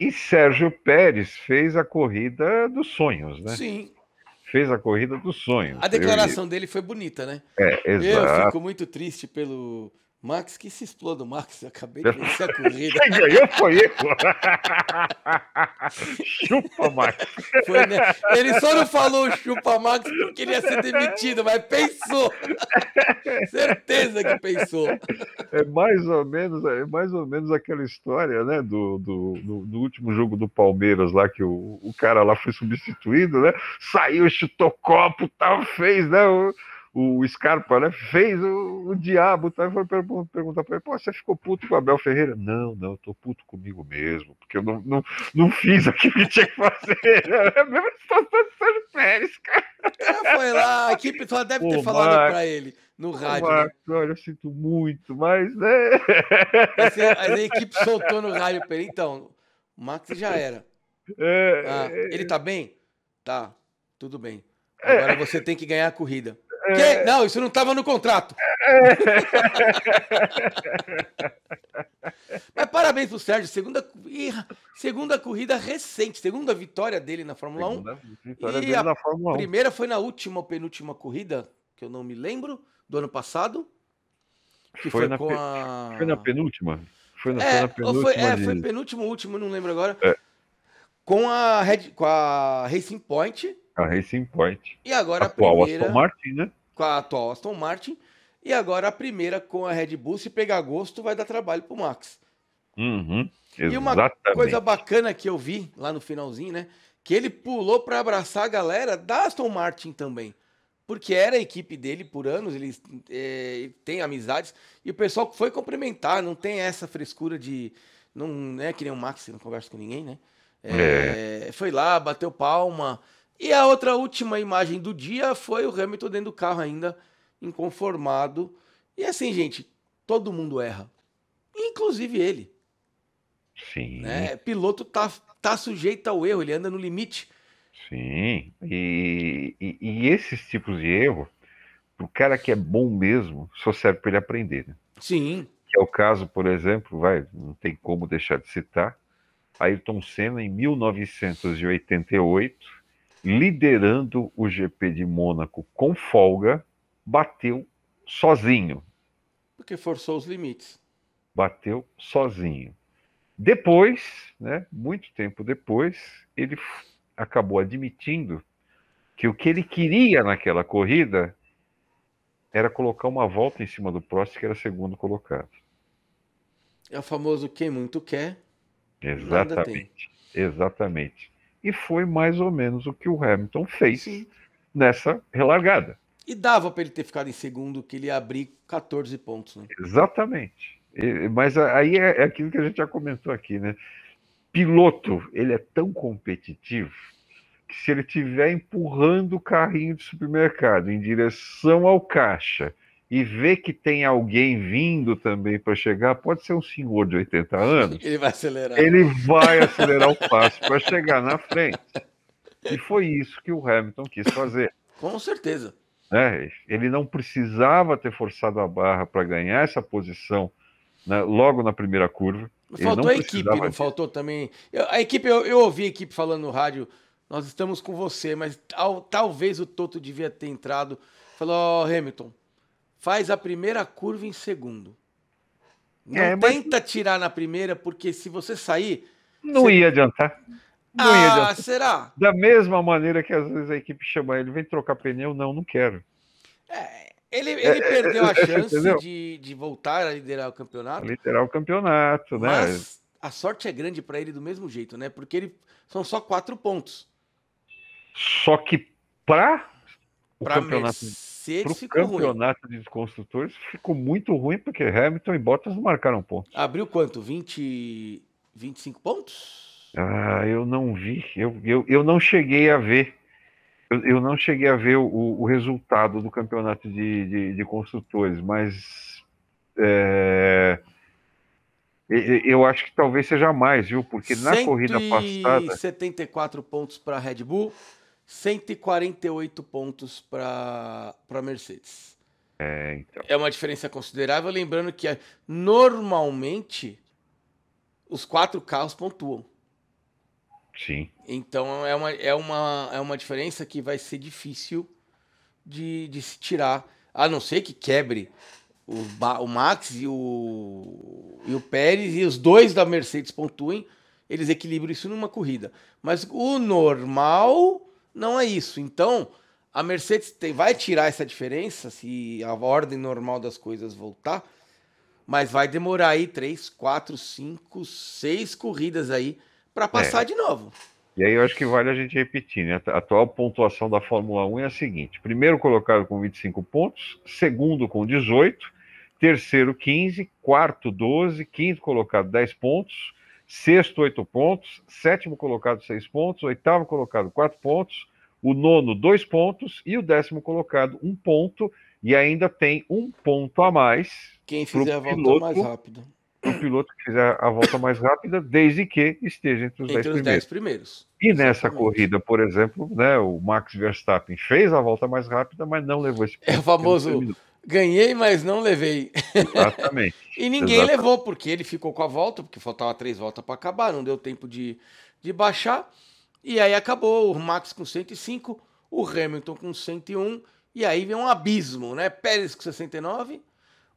E Sérgio Pérez fez a corrida dos sonhos, né? Sim. Fez a corrida dos sonhos. A declaração dele foi bonita, né? Eu- é, Eu exato. fico muito triste pelo Max, que se exploda o Max. Eu acabei de vencer a corrida. Quem ganhou foi eu. Chupa, Max. Foi, né? Ele só não falou chupa Max porque ele ia ser demitido, mas pensou. Certeza que pensou. É mais ou menos, é mais ou menos aquela história, né? Do, do, do- do último jogo do Palmeiras lá, que o, o cara lá foi substituído, né? Saiu, chutou copo, tal, fez, né? O, o Scarpa, né? Fez o, o diabo, tá? E foi pergun- perguntar pra ele, pô, você ficou puto com o Abel Ferreira? Não, não, eu tô puto comigo mesmo, porque eu não, não, não fiz aquilo que tinha que fazer. É a mesma situação do Sérgio Pérez, cara. Cara foi lá, a equipe só deve ter Pô, falado Max. pra ele no rádio. né? Marcos, olha, eu sinto muito, mas, né? Mas a equipe soltou no rádio pra ele. Então, o Max já era. É, Ah, ele tá bem? Tá, tudo bem. Agora você tem que ganhar a corrida. É. Não, isso não tava no contrato. Mas parabéns pro Sérgio. Segunda, segunda corrida recente, segunda vitória dele na Fórmula 1. Segunda vitória E dele a na Fórmula 1. Primeira foi na última ou penúltima corrida, que eu não me lembro, do ano passado. Que foi, Foi na com pe- a. Foi na penúltima? Foi na, É, foi ou foi, penúltima. é, de- foi penúltimo, último, não lembro agora. É. Com a Red, com a Racing Point A Racing Point. e agora Atual a primeira Aston Martin, né? Com a atual Aston Martin e agora a primeira com a Red Bull. Se pegar gosto, vai dar trabalho pro Max. Uhum, E uma coisa bacana que eu vi lá no finalzinho, né? Que ele pulou para abraçar a galera da Aston Martin também. Porque era a equipe dele por anos, eles é, têm amizades. E o pessoal foi cumprimentar, não tem essa frescura de. Não é que nem o Max, não conversa com ninguém, né? É, Foi lá, bateu palma. E a outra última imagem do dia foi o Hamilton dentro do carro ainda, inconformado. E assim, gente, todo mundo erra. Inclusive ele. Sim, Né? Piloto tá, tá sujeito ao erro, ele anda no limite. sim. E, e, e esses tipos de erro, pro cara que é bom mesmo, só serve para ele aprender, né? Sim. Que é o caso, por exemplo, vai, não tem como deixar de citar, Ayrton Senna em 1988, liderando o GP de Mônaco com folga, bateu sozinho. Porque forçou os limites. bateu sozinho. Depois, né, muito tempo depois, ele acabou admitindo que o que ele queria naquela corrida era colocar uma volta em cima do Prost, que era segundo colocado. É o famoso quem muito quer. Exatamente. Exatamente. E foi mais ou menos o que o Hamilton fez Sim. nessa relargada. E dava pra ele ter ficado em segundo, que ele ia abrir 14 pontos, né? Exatamente. Mas aí é é aquilo que a gente já comentou aqui, né? Piloto, ele é tão competitivo que se ele estiver empurrando o carrinho de supermercado em direção ao caixa e vê que tem alguém vindo também para chegar, pode ser um senhor de 80 anos, Ele vai acelerar. ele vai acelerar o passo para chegar na frente. E foi isso que o Hamilton quis fazer Com certeza. né? Ele não precisava ter forçado a barra para ganhar essa posição né, logo na primeira curva. Mas Faltou não a equipe, não disso. faltou também. Eu- a equipe, eu, eu ouvi a equipe falando no rádio, nós estamos com você, mas tal- talvez o Toto devia ter entrado. Falou, ó, Hamilton, faz a primeira curva em segundo. Não É, mas- tenta tirar na primeira, porque se você sair. Não Você- ia adiantar. Não ia Ah, adiantar. será? Da mesma maneira que às vezes a equipe chama ele, vem trocar pneu, não, não quero. É, ele ele perdeu a é, chance de, de voltar a liderar o campeonato. Literal campeonato, né? Mas a sorte é grande para ele do mesmo jeito, né? Porque ele são só quatro pontos. Só que para o campeonato, Mercedes pro ficou ruim. campeonato de construtores ficou muito ruim porque Hamilton e Bottas não marcaram ponto. Abriu quanto? 20, 25 pontos? Ah, eu não vi, eu, eu, eu não cheguei a ver. Eu, eu não cheguei a ver o, o resultado do campeonato de, de, de construtores, mas é, eu acho que talvez seja mais, viu? Porque na corrida passada. 174 pontos para Red Bull, 148 pontos para Mercedes. É, então. É uma diferença considerável, lembrando que eh, normalmente os quatro carros pontuam. Sim. Então é uma, é uma, é uma diferença que vai ser difícil de, de se tirar, a não ser que quebre o, o Max e o, e o Pérez e os dois da Mercedes pontuem, eles equilibram isso numa corrida. Mas o normal não é isso. Então a Mercedes tem- vai tirar essa diferença se a ordem normal das coisas voltar, mas vai demorar aí três, quatro, cinco, seis corridas aí para passar de novo. E aí eu acho que vale a gente repetir, né? A atual pontuação da Fórmula 1 é a seguinte: primeiro colocado com 25 pontos, segundo com 18, terceiro 15, quarto 12, quinto colocado 10 pontos, sexto 8 pontos, sétimo colocado 6 pontos, oitavo colocado 4 pontos, o nono 2 pontos e o décimo colocado 1 ponto e ainda tem um ponto a mais Quem fizer a volta piloto, mais rápido. para o piloto que fizer a volta mais rápida, desde que esteja entre os 10 Entre os primeiros. 10 primeiros. E nessa Exatamente. corrida, por exemplo, né, o Max Verstappen fez a volta mais rápida, mas não levou esse É o famoso ganhei, mas não levei. Exatamente. E ninguém Exatamente. levou, porque ele ficou com a volta, porque faltava três voltas para acabar, não deu tempo de, de baixar. E aí acabou o Max com 105, o Hamilton com 101, e aí vem um abismo, né? Pérez com 69,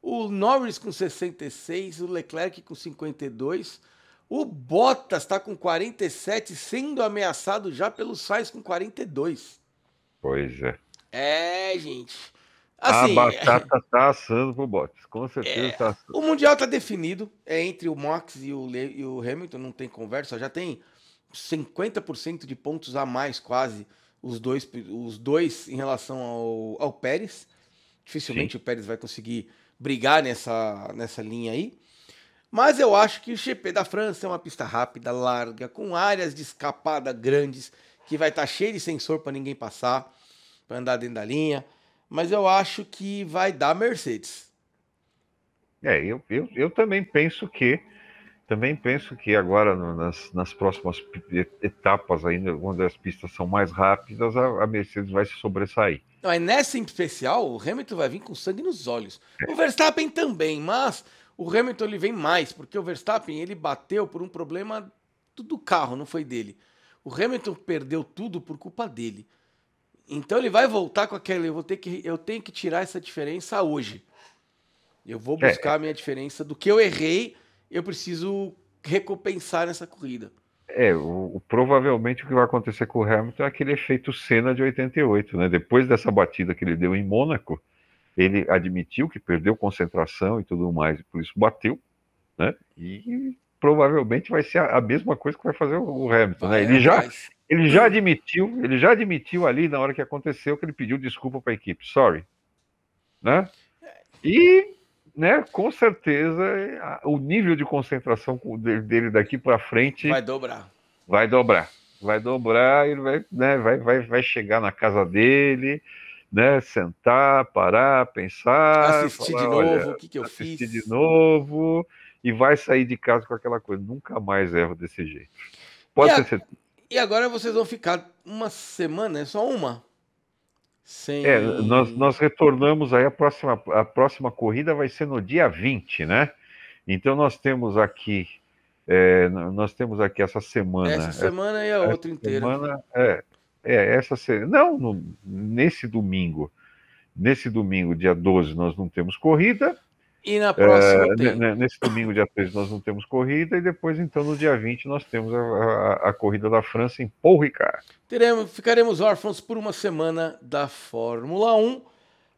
o Norris com 66, o Leclerc com 52, o Bottas está com 47, sendo ameaçado já pelo Sainz com 42. Pois é. É, gente. a Assim, batata tá assando pro Bottas, com certeza É, tá assando. O Mundial tá definido. É entre o Max e o, Le- e o Hamilton, não tem conversa. Já tem 50% de pontos a mais, quase, os dois, os dois em relação ao, ao Pérez. Dificilmente o Pérez vai conseguir brigar nessa, nessa linha aí. Mas eu acho que o GP da França é uma pista rápida, larga, com áreas de escapada grandes, que vai estar cheio de sensor para ninguém passar, para andar dentro da linha. Mas eu acho que vai dar Mercedes. É, eu, eu, eu também penso que também penso que agora no- nas, nas próximas etapas ainda, onde as pistas são mais rápidas, a, a Mercedes vai se sobressair. Não, é nessa em especial, o Hamilton vai vir com sangue nos olhos. O Verstappen também, mas o Hamilton ele vem mais, porque o Verstappen ele bateu por um problema do, carro, não foi dele. O Hamilton perdeu tudo por culpa dele. Então ele vai voltar com aquela, eu vou ter que eu tenho que tirar essa diferença hoje. Eu vou É. buscar a minha diferença do que eu errei, eu preciso recompensar nessa corrida. É, o, o- provavelmente o que vai acontecer com o Hamilton é aquele efeito Senna de 88, né? Depois dessa batida que ele deu em Mônaco, ele admitiu que perdeu concentração e tudo mais, e por isso bateu, né? E provavelmente vai ser a, a mesma coisa que vai fazer o, o Hamilton, né? Vai Ele já, atrás. ele já admitiu, ele já admitiu ali na hora que aconteceu que ele pediu desculpa para a equipe, sorry, né? E, né? Com certeza o nível de concentração dele daqui para frente vai dobrar. vai dobrar. Vai dobrar, ele vai, né, vai, vai, vai chegar na casa dele, né, sentar, parar, pensar, Assistir falar, de olha, novo, o que, que eu assistir fiz. de novo e vai sair de casa com aquela coisa. Nunca mais erro desse jeito. Pode E a-. E agora vocês vão ficar uma semana, é só uma. Sem. É, nós, nós retornamos aí, a próxima, a próxima corrida vai ser no dia 20, né? Então nós temos aqui, é, nós temos aqui essa semana. Essa semana e a essa outra inteira. semana, é, é, essa se- não, no- nesse domingo. Nesse domingo, dia 12, nós não temos corrida. E na próxima é, tem. Nesse domingo, dia 13, nós não temos corrida, e depois, então, no dia 20, nós temos a, a, a corrida da França em Paul Ricard. Teremos, ficaremos órfãos por uma semana da Fórmula 1.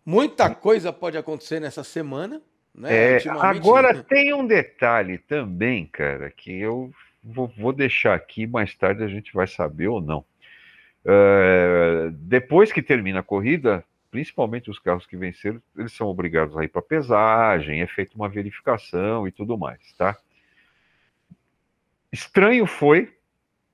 Muita coisa pode acontecer nessa semana. Né? É, agora tem um detalhe também, cara, que eu vou, vou, deixar aqui, mais tarde a gente vai saber ou não. Uh, depois que termina a corrida, principalmente os carros que venceram, eles são obrigados a ir para pesagem, é feita uma verificação e tudo mais, tá? Estranho foi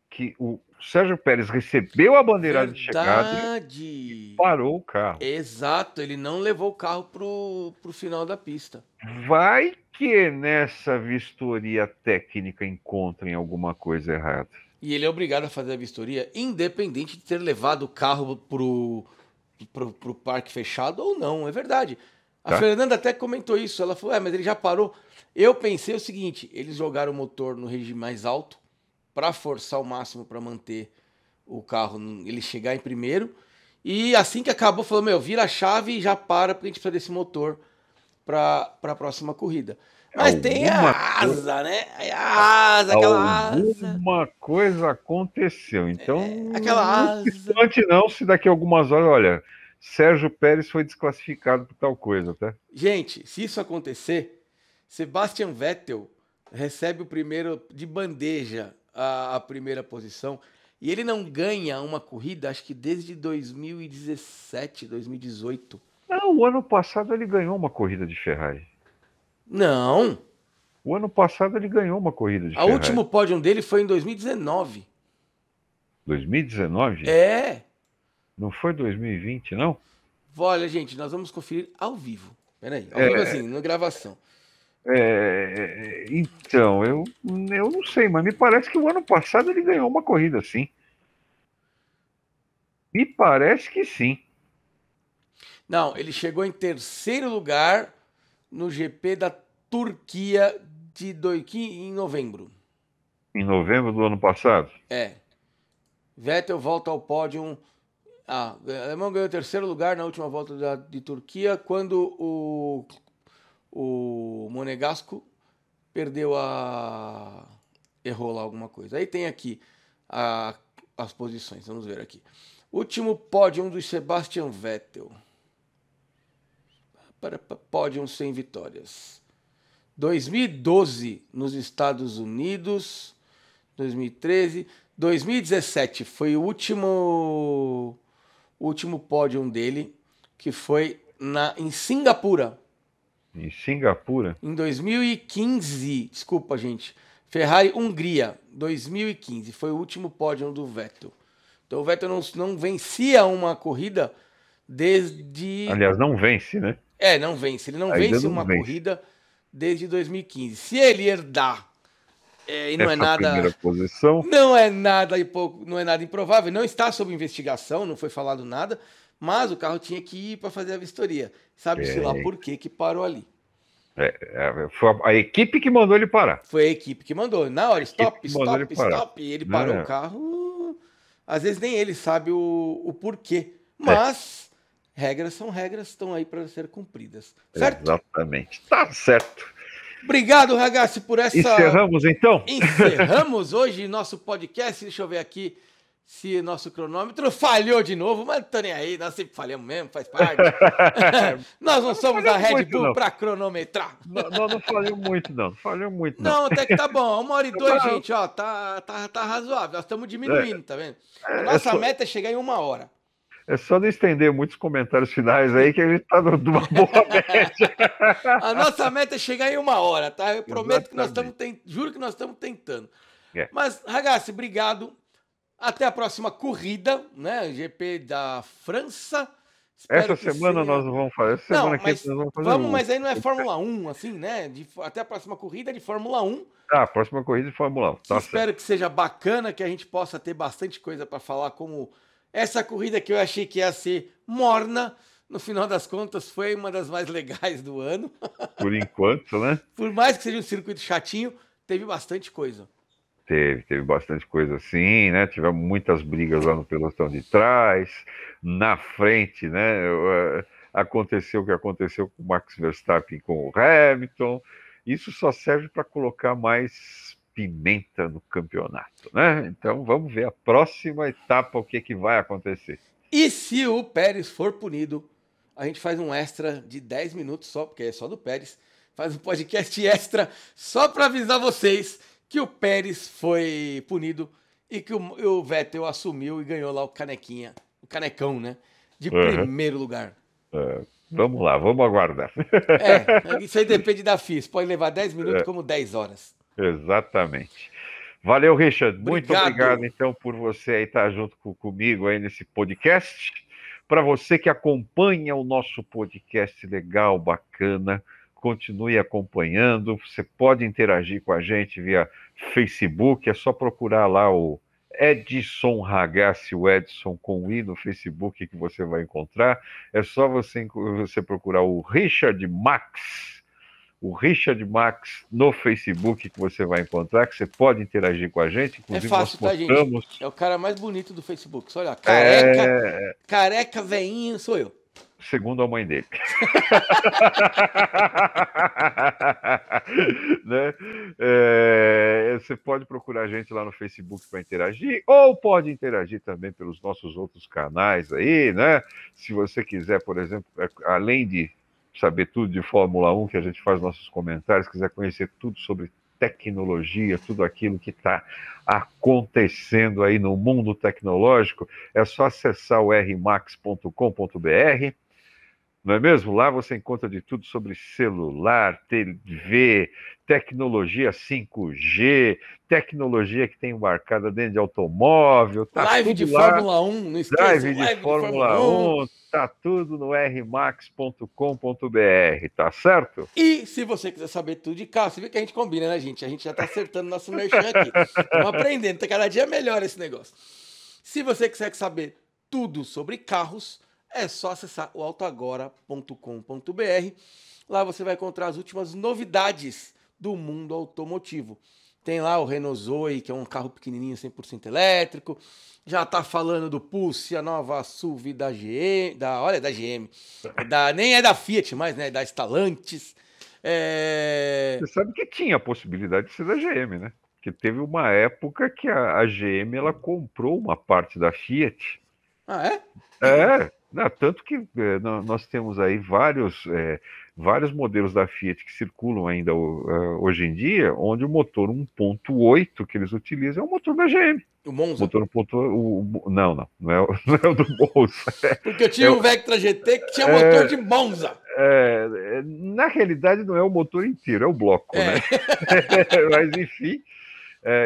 que o Sérgio Pérez recebeu a bandeira de chegada e parou o carro. Exato, ele não levou o carro pro, pro final da pista. Vai que nessa vistoria técnica encontrem alguma coisa errada. E ele é obrigado a fazer a vistoria, independente de ter levado o carro pro pro, pro parque fechado ou não, é verdade. A tá. Fernanda até comentou isso, ela falou, é, mas ele já parou. Eu pensei o seguinte, eles jogaram o motor no regime mais alto para forçar o máximo para manter o carro, ele chegar em primeiro. E assim que acabou, falou, meu, vira a chave e já para, porque a gente precisa desse motor para a próxima corrida. Mas alguma tem a asa, né? A asa, aquela asa. Alguma coisa aconteceu. Então, é, aquela asa. Não, não, se daqui a algumas horas, olha, Sérgio Pérez foi desclassificado por tal coisa, tá? Gente, se isso acontecer, Sebastian Vettel recebe o primeiro de bandeja a, a primeira posição e ele não ganha uma corrida, acho que desde 2017, 2018. Não, o ano passado ele ganhou uma corrida de Ferrari. Não. O ano passado ele ganhou uma corrida de A Ferrari. último pódio dele foi em 2019. 2019? É. Não foi 2020, não? Olha, gente, nós vamos conferir ao vivo. Peraí, ao é... vivo assim, na gravação. É... Então, eu, eu não sei, mas me parece que o ano passado ele ganhou uma corrida, sim. Me parece que sim. Não, ele chegou em terceiro lugar no GP da Turquia de em novembro. Em novembro do ano passado? É. Vettel volta ao pódio. Ah, o alemão ganhou terceiro lugar na última volta da, de Turquia, quando o, o Monegasco perdeu a. errou lá alguma coisa. Aí tem aqui a, as posições, vamos ver aqui. Último pódio do Sebastian Vettel para pódio sem vitórias. 2012 nos Estados Unidos, 2013, 2017 foi o último último pódio dele, que foi na em Singapura. Em Singapura? Em 2015, desculpa, gente. Ferrari Hungria, 2015, foi o último pódio do Vettel. Então o Vettel não, não vencia uma corrida desde. Aliás, não vence, né? É, não vence. Ele não Ainda vence não uma vence. corrida desde 2015. Se ele herdar é, e não é Essa é nada. Posição. Não é nada não é nada improvável. Não está sob investigação, não foi falado nada. Mas o carro tinha que ir para fazer a vistoria. Sabe-se é. lá por que, que parou ali. É, é, foi a, a, equipe que mandou ele parar. Foi a equipe que mandou. Na hora, stop, stop, stop. E ele parou o carro. Às vezes nem ele sabe o, o porquê. É. Mas regras são regras, estão aí para ser cumpridas. Certo? Exatamente. Tá certo. Obrigado, Ragazzi, por essa. Encerramos então? Encerramos hoje nosso podcast. Deixa eu ver aqui se nosso cronômetro falhou de novo, mas não tô nem aí, nós sempre falhamos mesmo, faz parte. nós não, somos a Red Bull para cronometrar. Não, não, não falhou muito, não. Falhou muito, não. Não, até que tá bom. Uma hora e dois, gente, ó, tá, tá, tá razoável. Nós estamos diminuindo, é, tá vendo? A é, nossa é meta é chegar em uma hora. É só não estender muitos comentários finais aí que a gente está numa boa média. a nossa meta é chegar em uma hora, tá? Eu prometo Exatamente. que nós estamos tentando, juro que nós estamos tentando. É. Mas, Ragazzi, obrigado. Até a próxima corrida, né? GP da França. Espero Essa semana seja... nós vamos fazer. Essa não, semana mas, nós vamos fazer. Vamos, mas aí não é Fórmula 1, assim, né? De... Até a próxima corrida de Fórmula 1. Ah, próxima corrida de Fórmula 1. Tá espero certo. que seja bacana, que a gente possa ter bastante coisa para falar, como essa corrida que eu achei que ia ser morna, no final das contas foi uma das mais legais do ano. Por enquanto, né? Por mais que seja um circuito chatinho, teve bastante coisa. Teve, teve bastante coisa assim, né? Tivemos muitas brigas lá no pelotão de trás, na frente, né? aconteceu o que aconteceu com o Max Verstappen com o Hamilton. Isso só serve para colocar mais pimenta no campeonato, né? Então vamos ver a próxima etapa o que, que vai acontecer. E se o Pérez for punido, a gente faz um extra de 10 minutos só, porque é só do Pérez. Faz um podcast extra só para avisar vocês que o Pérez foi punido e que o, o Vettel assumiu e ganhou lá o canequinha, o canecão, né? De uhum. primeiro lugar. Uh, vamos lá, vamos aguardar. É, isso aí depende da FIS. Pode levar 10 minutos é. como 10 horas. Exatamente. Valeu, Richard. Obrigado. Muito obrigado, então, por você aí estar junto com, comigo aí nesse podcast. Para você que acompanha o nosso podcast legal, bacana, continue acompanhando. Você pode interagir com a gente via Facebook, é só procurar lá o Edson Ragazzi, o Edson com I no Facebook que você vai encontrar. É só você, você procurar o Richard Max o Richard Max no Facebook que você vai encontrar, que você pode interagir com a gente. É Inclusive, é fácil, nós postamos... tá, gente? É o cara mais bonito do Facebook. Só olha, careca, é... careca, veinho, sou eu. Segundo a mãe dele. né? É, você pode procurar a gente lá no Facebook para interagir, ou pode interagir também pelos nossos outros canais aí, né? Se você quiser, por exemplo, é, além de saber tudo de Fórmula 1, que a gente faz nossos comentários, quiser conhecer tudo sobre tecnologia, tudo aquilo que está acontecendo aí no mundo tecnológico, é só acessar o rmax.com.br não é mesmo? Lá você encontra de tudo sobre celular, TV, tecnologia 5G, tecnologia que tem embarcada dentro de automóvel. Tá live de lá. Fórmula 1, não esqueça. Live de, live Fórmula, de Fórmula 1, 1, tá tudo no rmax.com.br, tá certo? E se você quiser saber tudo de carro, você vê que a gente combina, né, gente? A gente já tá acertando nosso merchan aqui. Estamos aprendendo, tá cada dia melhor esse negócio. Se você quiser saber tudo sobre carros, é só acessar o autoagora.com.br. Lá você vai encontrar as últimas novidades do mundo automotivo. Tem lá o Renault Zoe, que é um carro pequenininho 100% elétrico. Já tá falando do Pulse, a nova SUV da GM, da, olha, da GM. Da, nem é da Fiat mais, né? Da Stellantis. É... Você sabe que tinha a possibilidade de ser da GM, né? Porque teve uma época que a, a GM ela comprou uma parte da Fiat. Ah, é? É, não, tanto que é, nós temos aí vários, é, vários modelos da Fiat que circulam ainda uh, hoje em dia, onde o motor 1.8 que eles utilizam é o motor da GM. O Monza? Motor 1.8, o, o, não, não, não é, não é o do Monza. Porque eu tinha é, um Vectra GT que tinha é, motor de Monza. É, na realidade não é o motor inteiro, é o bloco, né? Mas enfim,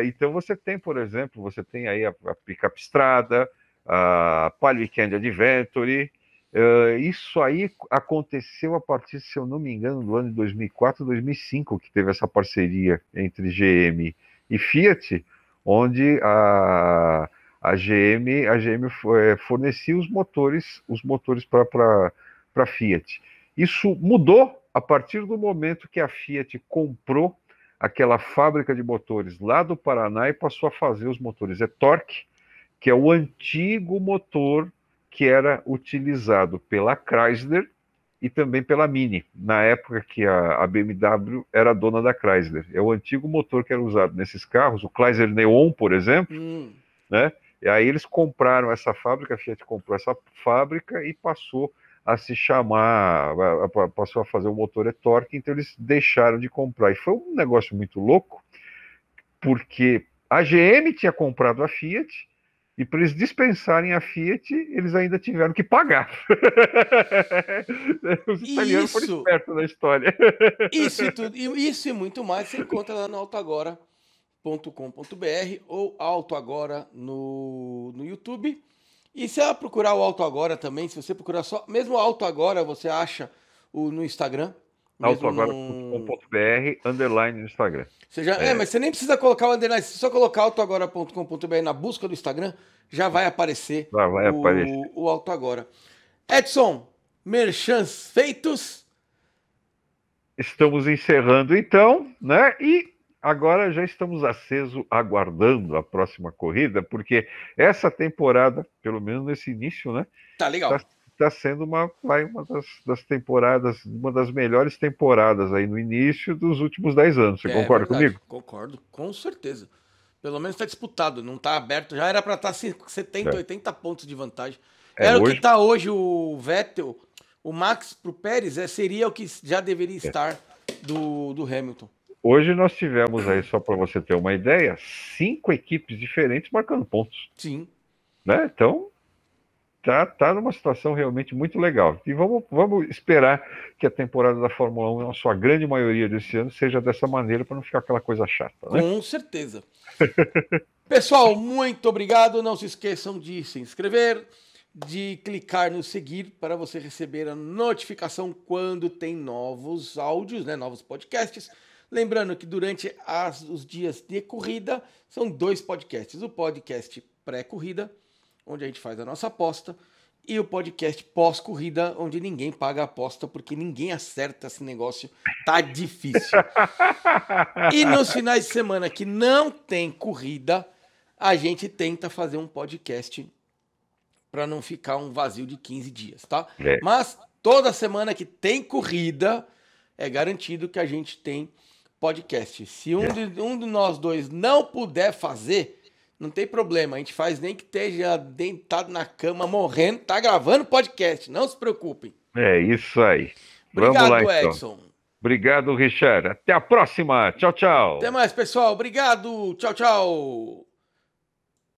então você tem, por exemplo, você tem aí a, a picape estrada, a Palio Weekend Adventure. Uh, isso aí aconteceu a partir, se eu não me engano, do ano de 2004, 2005, que teve essa parceria entre GM e Fiat, onde a, a GM, a GM eh, fornecia os motores, os motores para Fiat. Isso mudou a partir do momento que a Fiat comprou aquela fábrica de motores lá do Paraná e passou a fazer os motores e-torque que é o antigo motor que era utilizado pela Chrysler e também pela Mini, na época que a, BMW era dona da Chrysler. É o antigo motor que era usado nesses carros, o Chrysler Neon, por exemplo, hum. né? E aí eles compraram essa fábrica, a Fiat comprou essa fábrica e passou a se chamar, passou a fazer o motor e-torque, então eles deixaram de comprar. E foi um negócio muito louco, porque a GM tinha comprado a Fiat, e para eles dispensarem a Fiat, eles ainda tiveram que pagar. Os italianos isso, foram espertos na história. Isso e, tudo, isso e muito mais você encontra lá no autoagora.com.br ou autoagora no, no YouTube. E se ela procurar o Auto Agora também, se você procurar só, mesmo o Auto Agora, você acha o, no Instagram, autoagora.com.br, underline no Instagram. Você já, é. é. mas você nem precisa colocar o underline, se só colocar autoagora.com.br na busca do Instagram, já vai aparecer, já vai o, aparecer. o Auto Agora. Edson, merchans feitos. Estamos encerrando então, né? E agora já estamos aceso aguardando a próxima corrida, porque essa temporada, pelo menos nesse início, né? Tá legal. Tá está sendo uma, vai, uma das, das, temporadas, uma das melhores temporadas aí no início dos últimos 10 anos. Você é, concorda verdade, comigo? Concordo, com certeza. Pelo menos está disputado, não está aberto. Já era para estar tá 70, é. 80 pontos de vantagem. É, era hoje... o que está hoje o Vettel, o Max para o Pérez, é, seria o que já deveria é. estar do, do Hamilton. Hoje nós tivemos aí, só para você ter uma ideia, cinco equipes diferentes marcando pontos. Sim. Né? Então, tá, tá numa situação realmente muito legal. E vamos, vamos esperar que a temporada da Fórmula 1, na sua grande maioria desse ano, seja dessa maneira para não ficar aquela coisa chata. Né? Com certeza. Pessoal, muito obrigado. Não se esqueçam de se inscrever, de clicar no seguir para você receber a notificação quando tem novos áudios, né, novos podcasts. Lembrando que durante as, os dias de corrida são dois podcasts: o podcast pré-corrida, onde a gente faz a nossa aposta, e o podcast pós-corrida, onde ninguém paga a aposta porque ninguém acerta esse negócio. Tá difícil. e nos finais de semana que não tem corrida, a gente tenta fazer um podcast para não ficar um vazio de 15 dias, tá? É. Mas toda semana que tem corrida, é garantido que a gente tem podcast. Se um, de, um de nós dois não puder fazer, não tem problema. A gente faz nem que esteja deitado na cama, morrendo, tá gravando podcast. Não se preocupem. É isso aí. Obrigado, Vamos lá, então. Edson. Obrigado, Richard. Até a próxima. Tchau, tchau. Até mais, pessoal. Obrigado. Tchau, tchau.